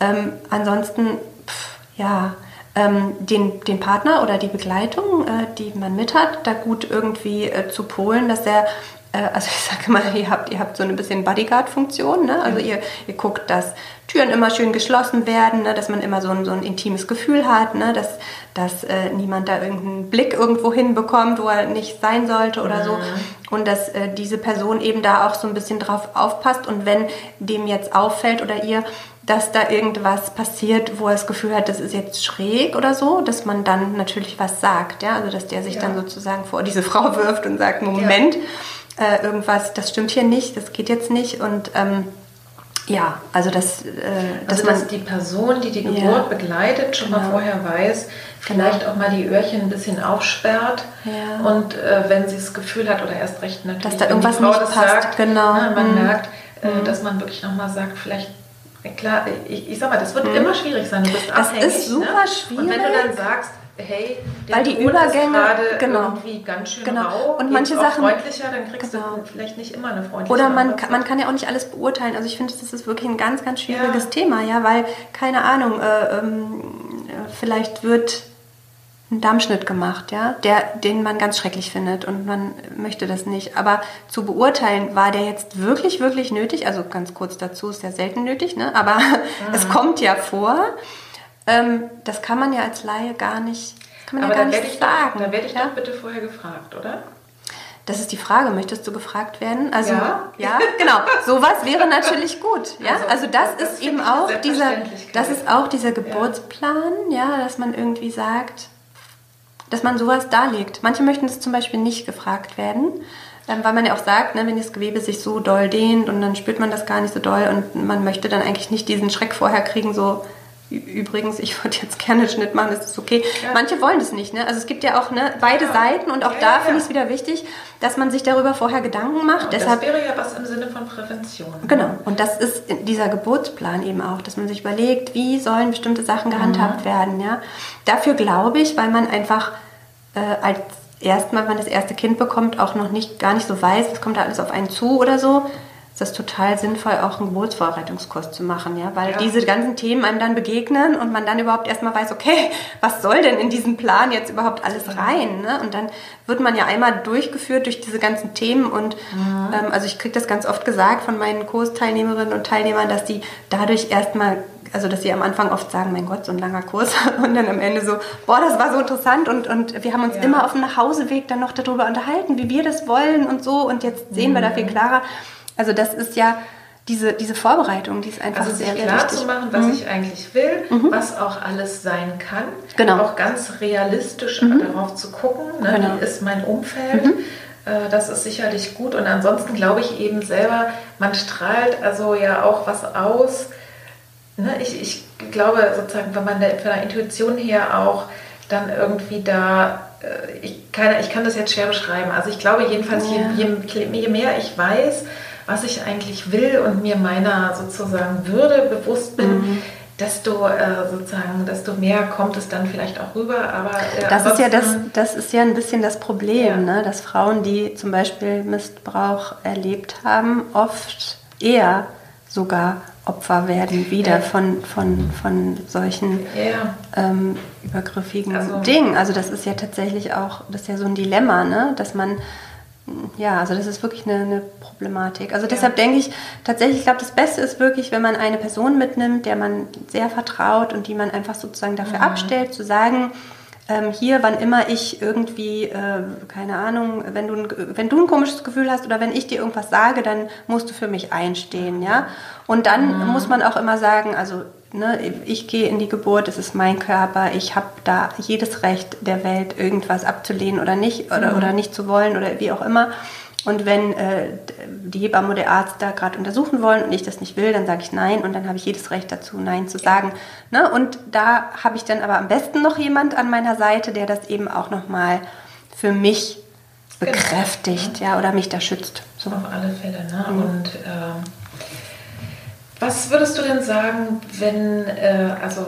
Ähm, ansonsten, pff, ja, ähm, den, den Partner oder die Begleitung, äh, die man mit hat, da gut irgendwie äh, zu polen, dass er also ich sage mal, ihr habt, ihr habt so ein bisschen Bodyguard-Funktion. Ne? Also ihr, ihr guckt, dass Türen immer schön geschlossen werden, ne? dass man immer so ein, so ein intimes Gefühl hat, ne? dass, dass äh, niemand da irgendeinen Blick irgendwo hinbekommt, wo er nicht sein sollte oder mhm. so. Und dass äh, diese Person eben da auch so ein bisschen drauf aufpasst. Und wenn dem jetzt auffällt oder ihr, dass da irgendwas passiert, wo er das Gefühl hat, das ist jetzt schräg oder so, dass man dann natürlich was sagt, ja, also dass der sich ja. dann sozusagen vor diese Frau wirft und sagt, Moment, ja. Äh, irgendwas, das stimmt hier nicht, das geht jetzt nicht und ähm, ja, also dass, äh, dass, also, dass die Person, die die Geburt ja, begleitet, schon genau. mal vorher weiß, vielleicht genau. auch mal die Öhrchen ein bisschen aufsperrt ja. und äh, wenn sie das Gefühl hat oder erst recht natürlich, dass da irgendwas die Frau nicht das passt, sagt, genau. na, man mhm. merkt, äh, mhm. dass man wirklich nochmal sagt, vielleicht Klar, ich, ich sag mal, das wird mhm. immer schwierig sein. Du bist das abhängig. Das ist super ne? schwierig. Und wenn du dann sagst, hey, der Weil die Übergänge ist genau. irgendwie ganz schön genau. rau, und manche Sachen freundlicher, dann kriegst genau. du vielleicht nicht immer eine freundliche Oder man, kann, man kann ja auch nicht alles beurteilen. Also ich finde, das ist wirklich ein ganz, ganz schwieriges ja. Thema, ja, weil keine Ahnung, äh, ähm, vielleicht wird einen Dammschnitt gemacht, ja, der, den man ganz schrecklich findet und man möchte das nicht. Aber zu beurteilen, war der jetzt wirklich, wirklich nötig? Also ganz kurz dazu, ist ja selten nötig, ne? aber mhm. es kommt ja vor. Ähm, das kann man ja als Laie gar nicht, kann man aber ja gar nicht sagen. Doch, da werde ich ja? doch bitte vorher gefragt, oder? Das ist die Frage, möchtest du gefragt werden? Also ja, ja genau. Sowas wäre natürlich gut. Ja, also, also das, das, ist eben auch dieser, das ist auch dieser Geburtsplan, ja, dass man irgendwie sagt, dass man sowas darlegt. Manche möchten es zum Beispiel nicht gefragt werden, ähm, weil man ja auch sagt, ne, wenn das Gewebe sich so doll dehnt und dann spürt man das gar nicht so doll und man möchte dann eigentlich nicht diesen Schreck vorher kriegen, so übrigens, ich würde jetzt gerne Schnitt machen, ist das okay? Ja. Manche wollen das nicht. Ne? Also es gibt ja auch ne, beide ja. Seiten und auch ja, da finde ich es wieder wichtig, dass man sich darüber vorher Gedanken macht. Deshalb, das wäre ja was im Sinne von Prävention. Genau. Und das ist dieser Geburtsplan eben auch, dass man sich überlegt, wie sollen bestimmte Sachen gehandhabt mhm. werden. Ja? Dafür glaube ich, weil man einfach äh, als erstmal, wenn man das erste Kind bekommt, auch noch nicht gar nicht so weiß, es kommt da alles auf einen zu oder so ist das total sinnvoll, auch einen Geburtsvorbereitungskurs zu machen, ja, weil ja. diese ganzen Themen einem dann begegnen und man dann überhaupt erstmal weiß, okay, was soll denn in diesen Plan jetzt überhaupt alles rein, ne? Und dann wird man ja einmal durchgeführt durch diese ganzen Themen und mhm. ähm, also ich kriege das ganz oft gesagt von meinen Kursteilnehmerinnen und Teilnehmern, dass die dadurch erstmal also dass sie am Anfang oft sagen, mein Gott, so ein langer Kurs und dann am Ende so, boah, das war so interessant und, und wir haben uns ja. immer auf dem Nachhauseweg dann noch darüber unterhalten, wie wir das wollen und so und jetzt sehen mhm. wir da viel mhm. klarer. Also das ist ja diese, diese Vorbereitung, die ist einfach also sehr, sehr klar wichtig. zu machen, was mhm. ich eigentlich will, mhm. was auch alles sein kann. Genau. Auch ganz realistisch mhm. darauf zu gucken, ne, genau. wie ist mein Umfeld. Mhm. Äh, das ist sicherlich gut. Und ansonsten glaube ich eben selber, man strahlt also ja auch was aus. Ne, ich, ich glaube sozusagen, wenn man der, von der Intuition her auch dann irgendwie da äh, ich kann, ich kann das jetzt schwer beschreiben. Also ich glaube jedenfalls, ja. je, je, je, mehr ich weiß, was ich eigentlich will und mir meiner sozusagen Würde bewusst bin, mhm. desto äh, sozusagen, desto mehr kommt es dann vielleicht auch rüber. Aber äh, das ist ja das, das ist ja ein bisschen das Problem, ja. ne? dass Frauen, die zum Beispiel Missbrauch erlebt haben, oft eher sogar Opfer werden wieder ja. von, von, von solchen ja. ähm, übergriffigen also, Dingen. Also das ist ja tatsächlich auch, das ist ja so ein Dilemma, ne? dass man ja, also das ist wirklich eine, eine Problematik. Also deshalb denke ich tatsächlich, ich glaube, das Beste ist wirklich, wenn man eine Person mitnimmt, der man sehr vertraut und die man einfach sozusagen dafür mhm. abstellt, zu sagen, ähm, hier, wann immer ich irgendwie, äh, keine Ahnung, wenn du, wenn du ein komisches Gefühl hast oder wenn ich dir irgendwas sage, dann musst du für mich einstehen, ja. Und dann mhm. muss man auch immer sagen, also ne, ich gehe in die Geburt, es ist mein Körper, ich habe da jedes Recht der Welt, irgendwas abzulehnen oder nicht oder, mhm. oder nicht zu wollen oder wie auch immer. Und wenn äh, die Hebamme oder der Arzt da gerade untersuchen wollen und ich das nicht will, dann sage ich nein und dann habe ich jedes Recht dazu, nein zu sagen. Ne? Und da habe ich dann aber am besten noch jemand an meiner Seite, der das eben auch nochmal für mich genau. bekräftigt, genau. ja, oder mich da schützt. So. Auf alle Fälle, ne? Mhm. Und äh, was würdest du denn sagen, wenn, äh, also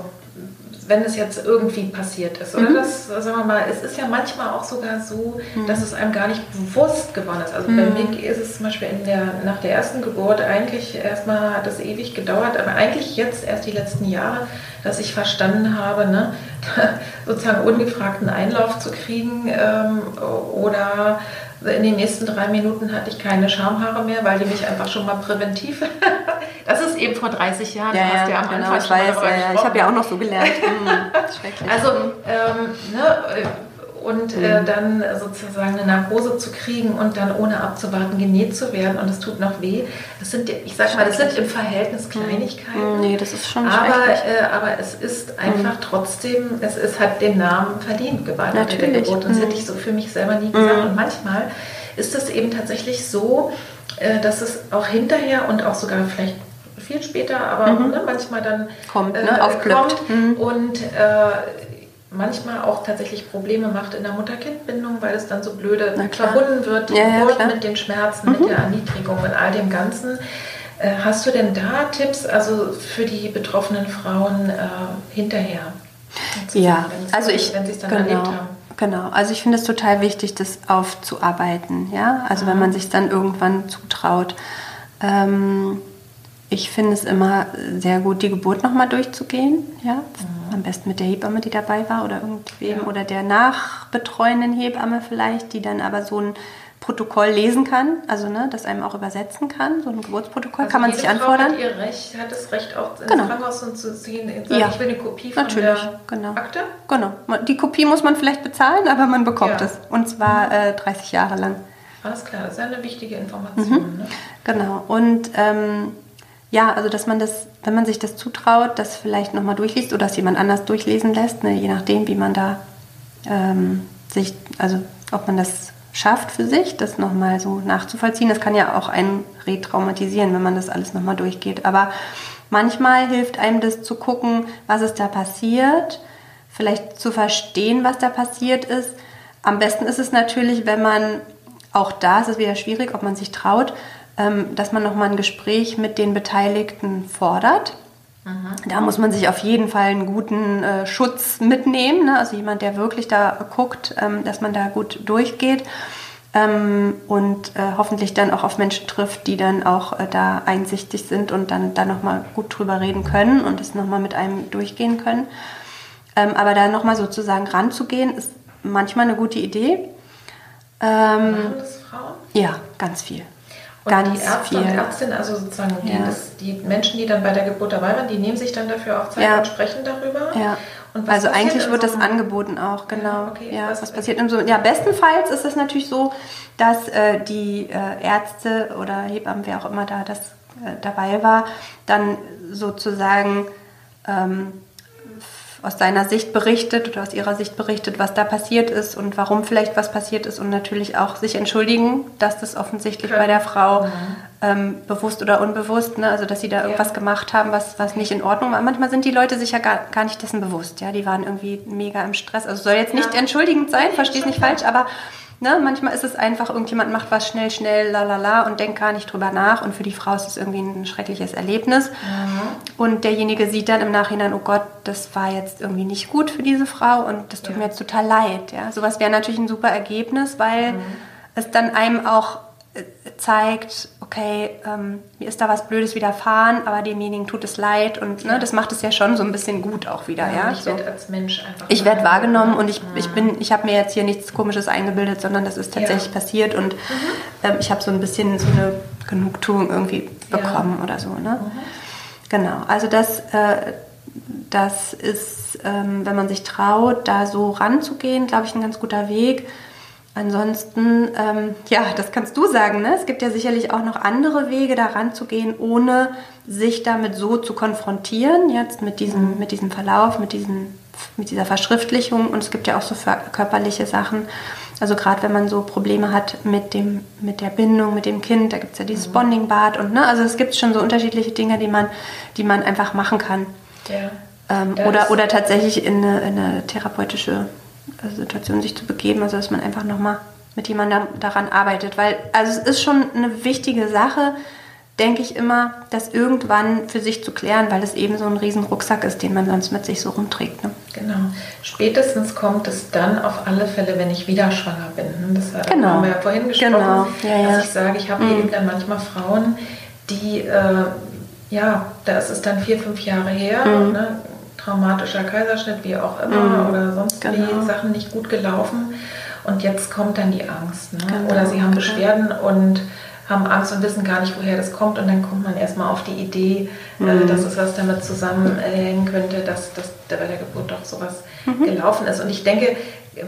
wenn es jetzt irgendwie passiert ist. Oder mhm. das, sagen wir mal, es ist ja manchmal auch sogar so, mhm. dass es einem gar nicht bewusst geworden ist. Also mhm. bei mir ist es zum Beispiel der, nach der ersten Geburt eigentlich erstmal hat es ewig gedauert, aber eigentlich jetzt erst die letzten Jahre, dass ich verstanden habe, ne, sozusagen ungefragten Einlauf zu kriegen ähm, oder in den nächsten drei Minuten hatte ich keine Schamhaare mehr, weil die mich einfach schon mal präventiv. das ist eben vor 30 Jahren. Ja, ja, ja am genau, ich weiß. Ja. Ich habe ja auch noch so gelernt. Hm, schrecklich. Also, ähm, ne, und äh, mhm. dann sozusagen eine Narkose zu kriegen und dann ohne abzuwarten genäht zu werden und es tut noch weh. Das sind, ich sag mal, das sind im Verhältnis mhm. Kleinigkeiten. Nee, das ist schon aber, äh, aber es ist einfach mhm. trotzdem, es, es hat den Namen verdient, Gewalt nach der Geburt. Und das hätte ich so für mich selber nie gesagt. Mhm. Und manchmal ist es eben tatsächlich so, äh, dass es auch hinterher und auch sogar vielleicht viel später, aber mhm. ne, manchmal dann kommt, ne, äh, kommt. Mhm. und äh, manchmal auch tatsächlich Probleme macht in der Mutter-Kind-Bindung, weil es dann so blöde verbunden wird, die ja, Geburt ja, mit den Schmerzen, mhm. mit der Erniedrigung und all dem Ganzen. Äh, hast du denn da Tipps also für die betroffenen Frauen äh, hinterher? Ja, also ich, wenn sie es dann genau, erlebt haben. Genau, also ich finde es total wichtig, das aufzuarbeiten. Ja, also wenn man sich dann irgendwann zutraut. Ähm, ich finde es immer sehr gut, die Geburt nochmal durchzugehen. Ja? Mhm. Am besten mit der Hebamme, die dabei war oder irgendwem ja. oder der nachbetreuenden Hebamme vielleicht, die dann aber so ein Protokoll lesen kann, also ne, das einem auch übersetzen kann. So ein Geburtsprotokoll also kann man sich anfordern. Frau hat, ihr Recht, hat das Recht auch ins genau. Krankenhaus und zu ziehen, sagen, ja. ich will eine Kopie von Natürlich, der genau. Akte? Genau. Die Kopie muss man vielleicht bezahlen, aber man bekommt ja. es. Und zwar mhm. äh, 30 Jahre lang. Alles klar, das ist eine wichtige Information. Mhm. Ne? Genau. Und ähm, ja, also dass man das, wenn man sich das zutraut, das vielleicht nochmal durchliest oder dass jemand anders durchlesen lässt, ne, je nachdem, wie man da ähm, sich, also ob man das schafft für sich, das nochmal so nachzuvollziehen. Das kann ja auch einen retraumatisieren, wenn man das alles nochmal durchgeht. Aber manchmal hilft einem das zu gucken, was ist da passiert, vielleicht zu verstehen, was da passiert ist. Am besten ist es natürlich, wenn man, auch da ist es wieder schwierig, ob man sich traut, dass man nochmal ein Gespräch mit den Beteiligten fordert. Mhm. Da muss man sich auf jeden Fall einen guten äh, Schutz mitnehmen, ne? also jemand, der wirklich da guckt, ähm, dass man da gut durchgeht ähm, und äh, hoffentlich dann auch auf Menschen trifft, die dann auch äh, da einsichtig sind und dann da nochmal gut drüber reden können und es nochmal mit einem durchgehen können. Ähm, aber da nochmal sozusagen ranzugehen, ist manchmal eine gute Idee. Ähm, das Frauen? Ja, ganz viel. Und Ganz die Ärzte viel. und Ärztinnen, also sozusagen die, ja. das, die, Menschen, die dann bei der Geburt dabei waren, die nehmen sich dann dafür auch Zeit ja. und sprechen darüber. Ja. also eigentlich wird so das angeboten auch, genau. Okay, ja, was, was passiert so Ja, bestenfalls ist es natürlich so, dass äh, die äh, Ärzte oder Hebammen, wer auch immer da das äh, dabei war, dann sozusagen ähm, aus seiner Sicht berichtet oder aus ihrer Sicht berichtet, was da passiert ist und warum vielleicht was passiert ist und natürlich auch sich entschuldigen, dass das offensichtlich okay. bei der Frau mhm. ähm, bewusst oder unbewusst, ne, also dass sie da irgendwas ja. gemacht haben, was, was nicht in Ordnung war. Manchmal sind die Leute sich ja gar, gar nicht dessen bewusst, ja, die waren irgendwie mega im Stress. Also soll jetzt nicht ja. entschuldigend sein, verstehe es nicht falsch, aber Ne? Manchmal ist es einfach, irgendjemand macht was schnell, schnell, la la la und denkt gar nicht drüber nach. Und für die Frau ist es irgendwie ein schreckliches Erlebnis. Mhm. Und derjenige sieht dann im Nachhinein, oh Gott, das war jetzt irgendwie nicht gut für diese Frau und das tut ja. mir jetzt total leid. Ja? Sowas wäre natürlich ein super Ergebnis, weil mhm. es dann einem auch zeigt, okay, ähm, mir ist da was Blödes widerfahren, aber demjenigen tut es leid und ne, das macht es ja schon so ein bisschen gut auch wieder. Ja, ja? Ich so. werde als Mensch einfach. Ich werde wahrgenommen und ich, mhm. ich bin, ich habe mir jetzt hier nichts Komisches eingebildet, sondern das ist tatsächlich ja. passiert und mhm. ähm, ich habe so ein bisschen so eine Genugtuung irgendwie bekommen ja. oder so. Ne? Mhm. Genau, also das, äh, das ist, ähm, wenn man sich traut, da so ranzugehen, glaube ich, ein ganz guter Weg. Ansonsten, ähm, ja, das kannst du sagen. Ne? Es gibt ja sicherlich auch noch andere Wege, da ranzugehen, ohne sich damit so zu konfrontieren, jetzt mit diesem, mit diesem Verlauf, mit, diesen, mit dieser Verschriftlichung. Und es gibt ja auch so körperliche Sachen. Also gerade wenn man so Probleme hat mit, dem, mit der Bindung, mit dem Kind, da gibt es ja dieses mhm. Bonding-Bad und ne, also es gibt schon so unterschiedliche Dinge, die man, die man einfach machen kann. Ja. Ähm, oder, oder tatsächlich in eine, in eine therapeutische Situation sich zu begeben, also dass man einfach nochmal mit jemandem daran arbeitet. Weil, also es ist schon eine wichtige Sache, denke ich immer, das irgendwann für sich zu klären, weil es eben so ein riesen Rucksack ist, den man sonst mit sich so rumträgt. Ne? Genau. Spätestens kommt es dann auf alle Fälle, wenn ich wieder schwanger bin. Das genau. haben wir ja vorhin gesprochen, genau. ja, ja. dass ich sage, ich habe mhm. eben dann manchmal Frauen, die, äh, ja, da ist es dann vier, fünf Jahre her, mhm. ne? Traumatischer Kaiserschnitt, wie auch immer, mhm. oder sonst genau. wie Sachen nicht gut gelaufen. Und jetzt kommt dann die Angst. Ne? Genau. Oder sie haben Beschwerden und haben Angst und wissen gar nicht, woher das kommt. Und dann kommt man erstmal auf die Idee, äh, mhm. äh, dass es was damit zusammenhängen könnte, dass, dass bei der Geburt doch sowas mhm. gelaufen ist. Und ich denke,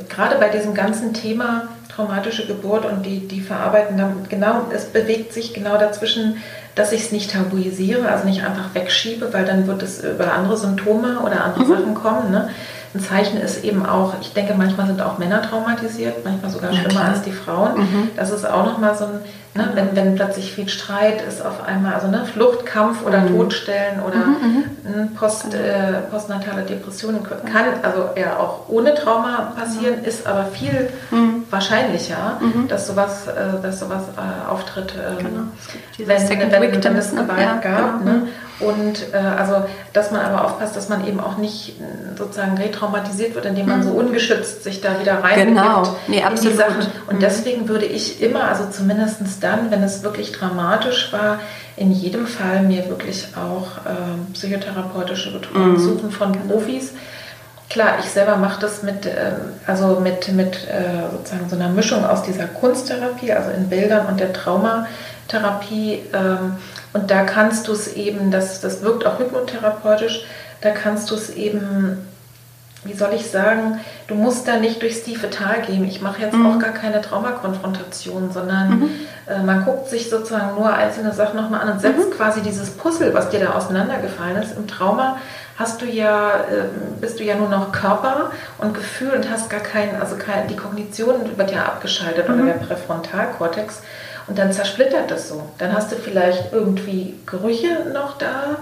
gerade bei diesem ganzen Thema traumatische Geburt und die, die verarbeiten, dann genau, es bewegt sich genau dazwischen, dass ich es nicht tabuisiere, also nicht einfach wegschiebe, weil dann wird es über andere Symptome oder andere mhm. Sachen kommen. Ne? Ein Zeichen ist eben auch, ich denke, manchmal sind auch Männer traumatisiert, manchmal sogar schlimmer ja, als die Frauen. Mhm. Das ist auch nochmal so ein, ne, wenn, wenn plötzlich viel Streit ist auf einmal, also ne, Fluchtkampf oder mhm. Todstellen oder mhm, mhm. Post, genau. äh, postnatale Depressionen kann also ja auch ohne Trauma passieren, mhm. ist aber viel mhm. wahrscheinlicher, dass sowas, äh, dass sowas äh, auftritt, ähm, genau. wenn, wenn, wenn, wenn es Gewalt ja, gab. Genau. Ne? Und äh, also, dass man aber aufpasst, dass man eben auch nicht äh, sozusagen retraumatisiert wird, indem man so mhm. ungeschützt sich da wieder rein genau. nee, in die Sachen. Und mhm. deswegen würde ich immer, also zumindest dann, wenn es wirklich dramatisch war, in jedem Fall mir wirklich auch äh, psychotherapeutische Betreuung mhm. suchen von Profis. Klar, ich selber mache das mit, äh, also mit, mit äh, sozusagen so einer Mischung aus dieser Kunsttherapie, also in Bildern und der Traumatherapie. Ähm, und da kannst du es eben, das, das wirkt auch hypnotherapeutisch, da kannst du es eben, wie soll ich sagen, du musst da nicht durchs tiefe Tal gehen. Ich mache jetzt mhm. auch gar keine Traumakonfrontation, sondern mhm. äh, man guckt sich sozusagen nur einzelne Sachen nochmal an und setzt mhm. quasi dieses Puzzle, was dir da auseinandergefallen ist. Im Trauma hast du ja, äh, bist du ja nur noch Körper und Gefühl und hast gar keinen, also kein, die Kognition wird ja abgeschaltet oder mhm. der Präfrontalkortex. Und dann zersplittert das so. Dann hast du vielleicht irgendwie Gerüche noch da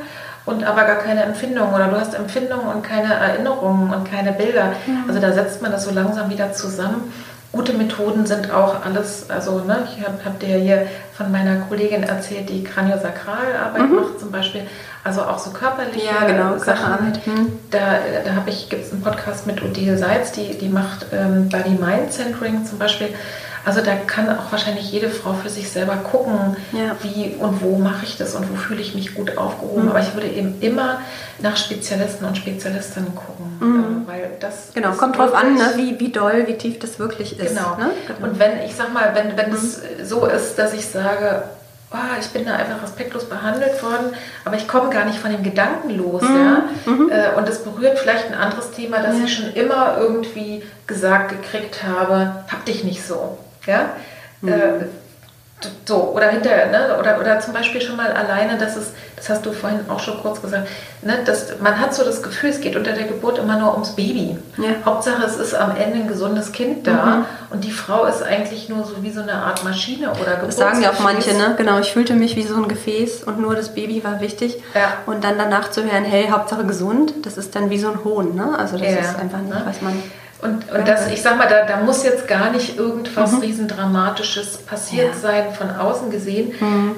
und aber gar keine Empfindungen oder du hast Empfindungen und keine Erinnerungen und keine Bilder. Mhm. Also da setzt man das so langsam wieder zusammen. Gute Methoden sind auch alles, also ne, ich habe hab dir hier von meiner Kollegin erzählt, die Kraniosakralarbeit mhm. macht zum Beispiel, also auch so körperliche ja, genau, Sachen. Mhm. Da, da gibt es einen Podcast mit Odile Seitz, die, die macht ähm, Body Mind Centering zum Beispiel. Also da kann auch wahrscheinlich jede Frau für sich selber gucken, ja. wie und wo mache ich das und wo fühle ich mich gut aufgehoben. Mhm. Aber ich würde eben immer nach Spezialisten und Spezialistinnen gucken, mhm. weil das genau kommt drauf an, ne? wie, wie doll, wie tief das wirklich ist. Genau. Ne? genau. Und wenn ich sag mal, wenn wenn mhm. es so ist, dass ich sage Oh, ich bin da einfach respektlos behandelt worden, aber ich komme gar nicht von dem Gedanken los. Mhm. Ja? Mhm. Äh, und es berührt vielleicht ein anderes Thema, das ja. ich schon immer irgendwie gesagt gekriegt habe, hab dich nicht so. Ja? Mhm. Äh, so, oder hinterher, ne? oder, oder zum Beispiel schon mal alleine, dass es, das hast du vorhin auch schon kurz gesagt, ne? dass man hat so das Gefühl, es geht unter der Geburt immer nur ums Baby. Ja. Hauptsache, es ist am Ende ein gesundes Kind da mhm. und die Frau ist eigentlich nur so wie so eine Art Maschine oder Das sagen ja auch manche, ne? Genau, ich fühlte mich wie so ein Gefäß und nur das Baby war wichtig. Ja. Und dann danach zu hören, hey, Hauptsache gesund, das ist dann wie so ein Hohn, ne? Also das ja. ist einfach nicht, ne? was man und, und das, ich sag mal, da, da muss jetzt gar nicht irgendwas mhm. Riesendramatisches passiert ja. sein, von außen gesehen. Mhm.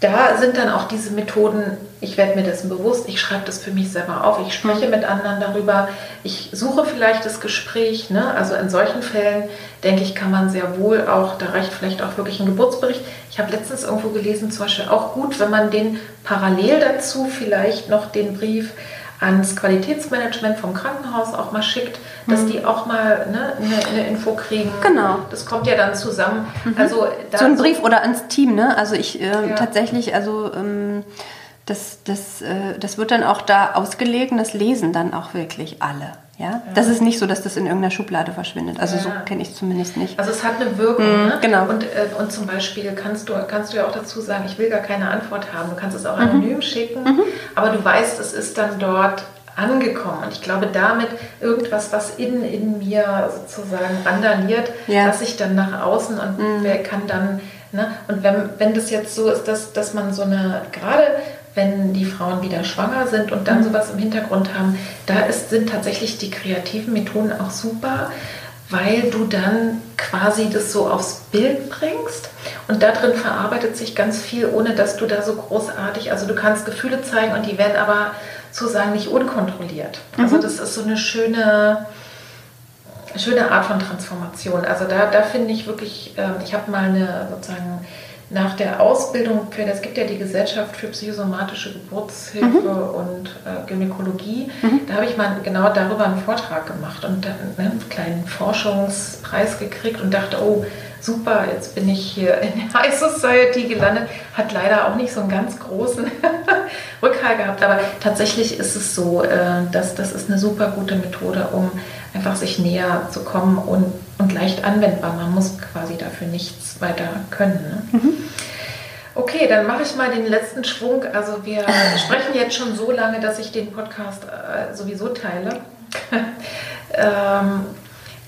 Da sind dann auch diese Methoden, ich werde mir dessen bewusst, ich schreibe das für mich selber auf, ich spreche mhm. mit anderen darüber, ich suche vielleicht das Gespräch. Ne? Also in solchen Fällen, denke ich, kann man sehr wohl auch, da reicht vielleicht auch wirklich ein Geburtsbericht. Ich habe letztens irgendwo gelesen, zum Beispiel auch gut, wenn man den parallel dazu vielleicht noch den Brief ans Qualitätsmanagement vom Krankenhaus auch mal schickt, dass mhm. die auch mal ne, eine, eine, Info kriegen. Genau. Das kommt ja dann zusammen. Mhm. Also so ein Brief oder ans Team, ne? Also ich äh, ja. tatsächlich, also ähm, das, das, äh, das wird dann auch da ausgelegt und das lesen dann auch wirklich alle. Ja? Das ist nicht so, dass das in irgendeiner Schublade verschwindet. Also so kenne ich es zumindest nicht. Also es hat eine Wirkung. Mhm, ne? Genau. Und, äh, und zum Beispiel kannst du, kannst du ja auch dazu sagen, ich will gar keine Antwort haben. Du kannst es auch mhm. anonym schicken, mhm. aber du weißt, es ist dann dort angekommen. Und ich glaube, damit irgendwas, was innen in mir sozusagen randaliert, ja. dass ich dann nach außen und mhm. wer kann dann, ne? und wenn, wenn das jetzt so ist, dass, dass man so eine, gerade wenn die Frauen wieder schwanger sind und dann mhm. sowas im Hintergrund haben, da ist, sind tatsächlich die kreativen Methoden auch super, weil du dann quasi das so aufs Bild bringst und da drin verarbeitet sich ganz viel, ohne dass du da so großartig, also du kannst Gefühle zeigen und die werden aber sozusagen nicht unkontrolliert. Also mhm. das ist so eine schöne, schöne Art von Transformation. Also da, da finde ich wirklich, äh, ich habe mal eine sozusagen nach der Ausbildung für, es gibt ja die Gesellschaft für psychosomatische Geburtshilfe mhm. und äh, Gynäkologie, mhm. da habe ich mal genau darüber einen Vortrag gemacht und dann ne, einen kleinen Forschungspreis gekriegt und dachte, oh super, jetzt bin ich hier in der High Society gelandet. Hat leider auch nicht so einen ganz großen Rückhalt gehabt, aber tatsächlich ist es so, äh, dass das ist eine super gute Methode, um einfach sich näher zu kommen und, und leicht anwendbar. Man muss quasi dafür nichts weiter können. Ne? Mhm. Okay, dann mache ich mal den letzten Schwung. Also wir sprechen jetzt schon so lange, dass ich den Podcast äh, sowieso teile. ähm,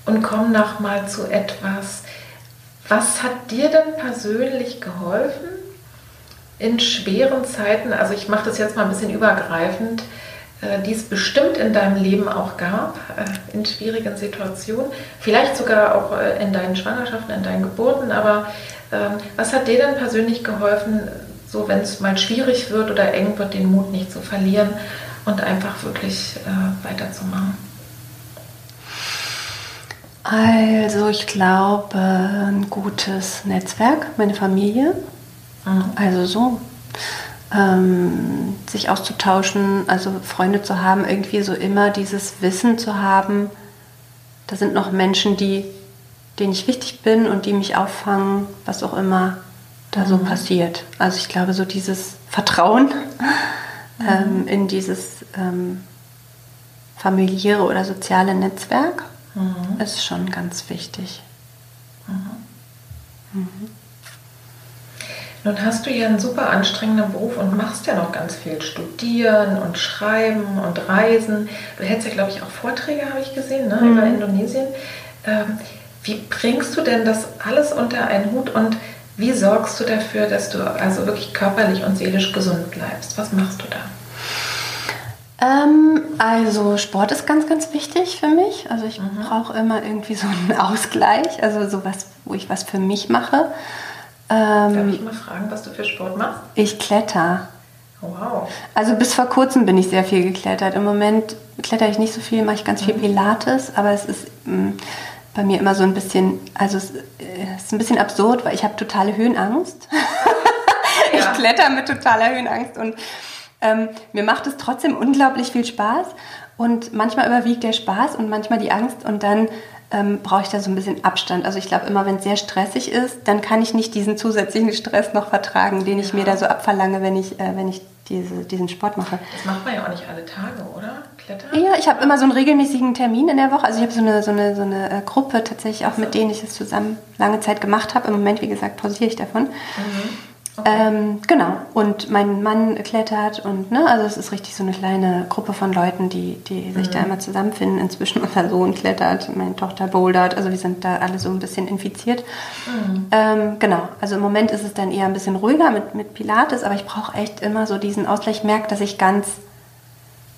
und kommen noch mal zu etwas. Was hat dir denn persönlich geholfen in schweren Zeiten? Also ich mache das jetzt mal ein bisschen übergreifend die es bestimmt in deinem Leben auch gab, äh, in schwierigen Situationen, vielleicht sogar auch äh, in deinen Schwangerschaften, in deinen Geburten. Aber ähm, was hat dir denn persönlich geholfen, so wenn es mal schwierig wird oder eng wird, den Mut nicht zu verlieren und einfach wirklich weiterzumachen? Also ich glaube, ein gutes Netzwerk, meine Familie. Mhm. Also so ähm, sich auszutauschen, also Freunde zu haben, irgendwie so immer dieses Wissen zu haben, da sind noch Menschen, die, denen ich wichtig bin und die mich auffangen, was auch immer da mhm. so passiert. Also ich glaube, so dieses Vertrauen mhm. ähm, in dieses ähm, familiäre oder soziale Netzwerk mhm. ist schon ganz wichtig. Mhm. Nun hast du ja einen super anstrengenden Beruf und machst ja noch ganz viel Studieren und Schreiben und Reisen. Du hältst ja, glaube ich, auch Vorträge, habe ich gesehen, ne, mhm. über Indonesien. Ähm, wie bringst du denn das alles unter einen Hut und wie sorgst du dafür, dass du also wirklich körperlich und seelisch gesund bleibst? Was machst du da? Ähm, also Sport ist ganz, ganz wichtig für mich. Also ich mhm. brauche immer irgendwie so einen Ausgleich, also sowas, wo ich was für mich mache. Ähm, Darf ich mal fragen, was du für Sport machst? Ich kletter. Oh, wow. Also bis vor kurzem bin ich sehr viel geklettert. Im Moment kletter ich nicht so viel, mache ich ganz viel mhm. Pilates, aber es ist mh, mm, bei mir immer so ein bisschen, also es, äh, es ist ein bisschen absurd, weil ich habe totale Höhenangst. Ja. ich kletter mit totaler Höhenangst und ähm, mir macht es trotzdem unglaublich viel Spaß und manchmal überwiegt der Spaß und manchmal die Angst und dann ähm, brauche ich da so ein bisschen Abstand. Also ich glaube immer, wenn es sehr stressig ist, dann kann ich nicht diesen zusätzlichen Stress noch vertragen, den ich ja. mir da so abverlange, wenn ich, äh, wenn ich diese, diesen Sport mache. Das macht man ja auch nicht alle Tage, oder? Klettern? Ja, ich habe immer so einen regelmäßigen Termin in der Woche. Also ich habe so eine, so eine, so eine äh, Gruppe tatsächlich auch, also. mit denen ich das zusammen lange Zeit gemacht habe. Im Moment, wie gesagt, pausiere ich davon. Mhm. Okay. Ähm, genau. Und mein Mann klettert und ne, also es ist richtig so eine kleine Gruppe von Leuten, die, die sich mhm. da immer zusammenfinden. Inzwischen unser Sohn klettert, meine Tochter bouldert, also wir sind da alle so ein bisschen infiziert. Mhm. Ähm, genau. Also im Moment ist es dann eher ein bisschen ruhiger mit, mit Pilates, aber ich brauche echt immer so diesen Ausgleich. Ich merke, dass ich ganz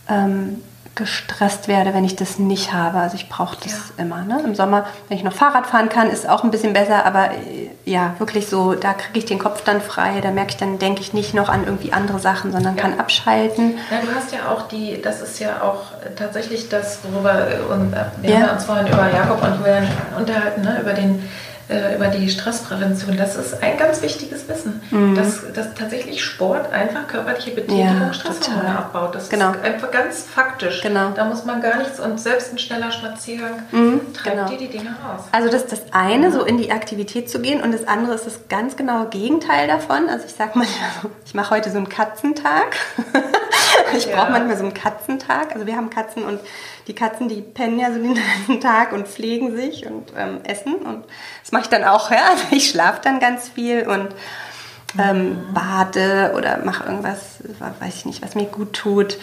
ähm, gestresst werde, wenn ich das nicht habe. Also ich brauche das ja. immer. Ne? Im Sommer, wenn ich noch Fahrrad fahren kann, ist auch ein bisschen besser, aber äh, ja, wirklich so, da kriege ich den Kopf dann frei, da merke ich dann, denke ich nicht noch an irgendwie andere Sachen, sondern ja. kann abschalten. Ja, du hast ja auch die, das ist ja auch tatsächlich das, worüber und, äh, wir ja. haben uns vorhin über Jakob und Julian unterhalten, ne? über den äh, über die Stressprävention. Das ist ein ganz wichtiges Wissen, mhm. dass, dass tatsächlich Sport einfach körperliche Betätigung ja, Stresshormone abbaut. Das genau. ist einfach ganz faktisch. Genau. Da muss man gar nichts und selbst ein schneller Spaziergang mhm, treibt genau. dir die Dinge raus. Also das ist das eine, so in die Aktivität zu gehen und das andere ist das ganz genaue Gegenteil davon. Also ich sag mal, ich mache heute so einen Katzentag. ich ja. brauche manchmal so einen Katzentag. Also wir haben Katzen und die Katzen, die pennen ja so den ganzen Tag und pflegen sich und ähm, essen. Und das mache ich dann auch. Ja? Also ich schlafe dann ganz viel und ähm, mhm. bade oder mache irgendwas, weiß ich nicht, was mir gut tut.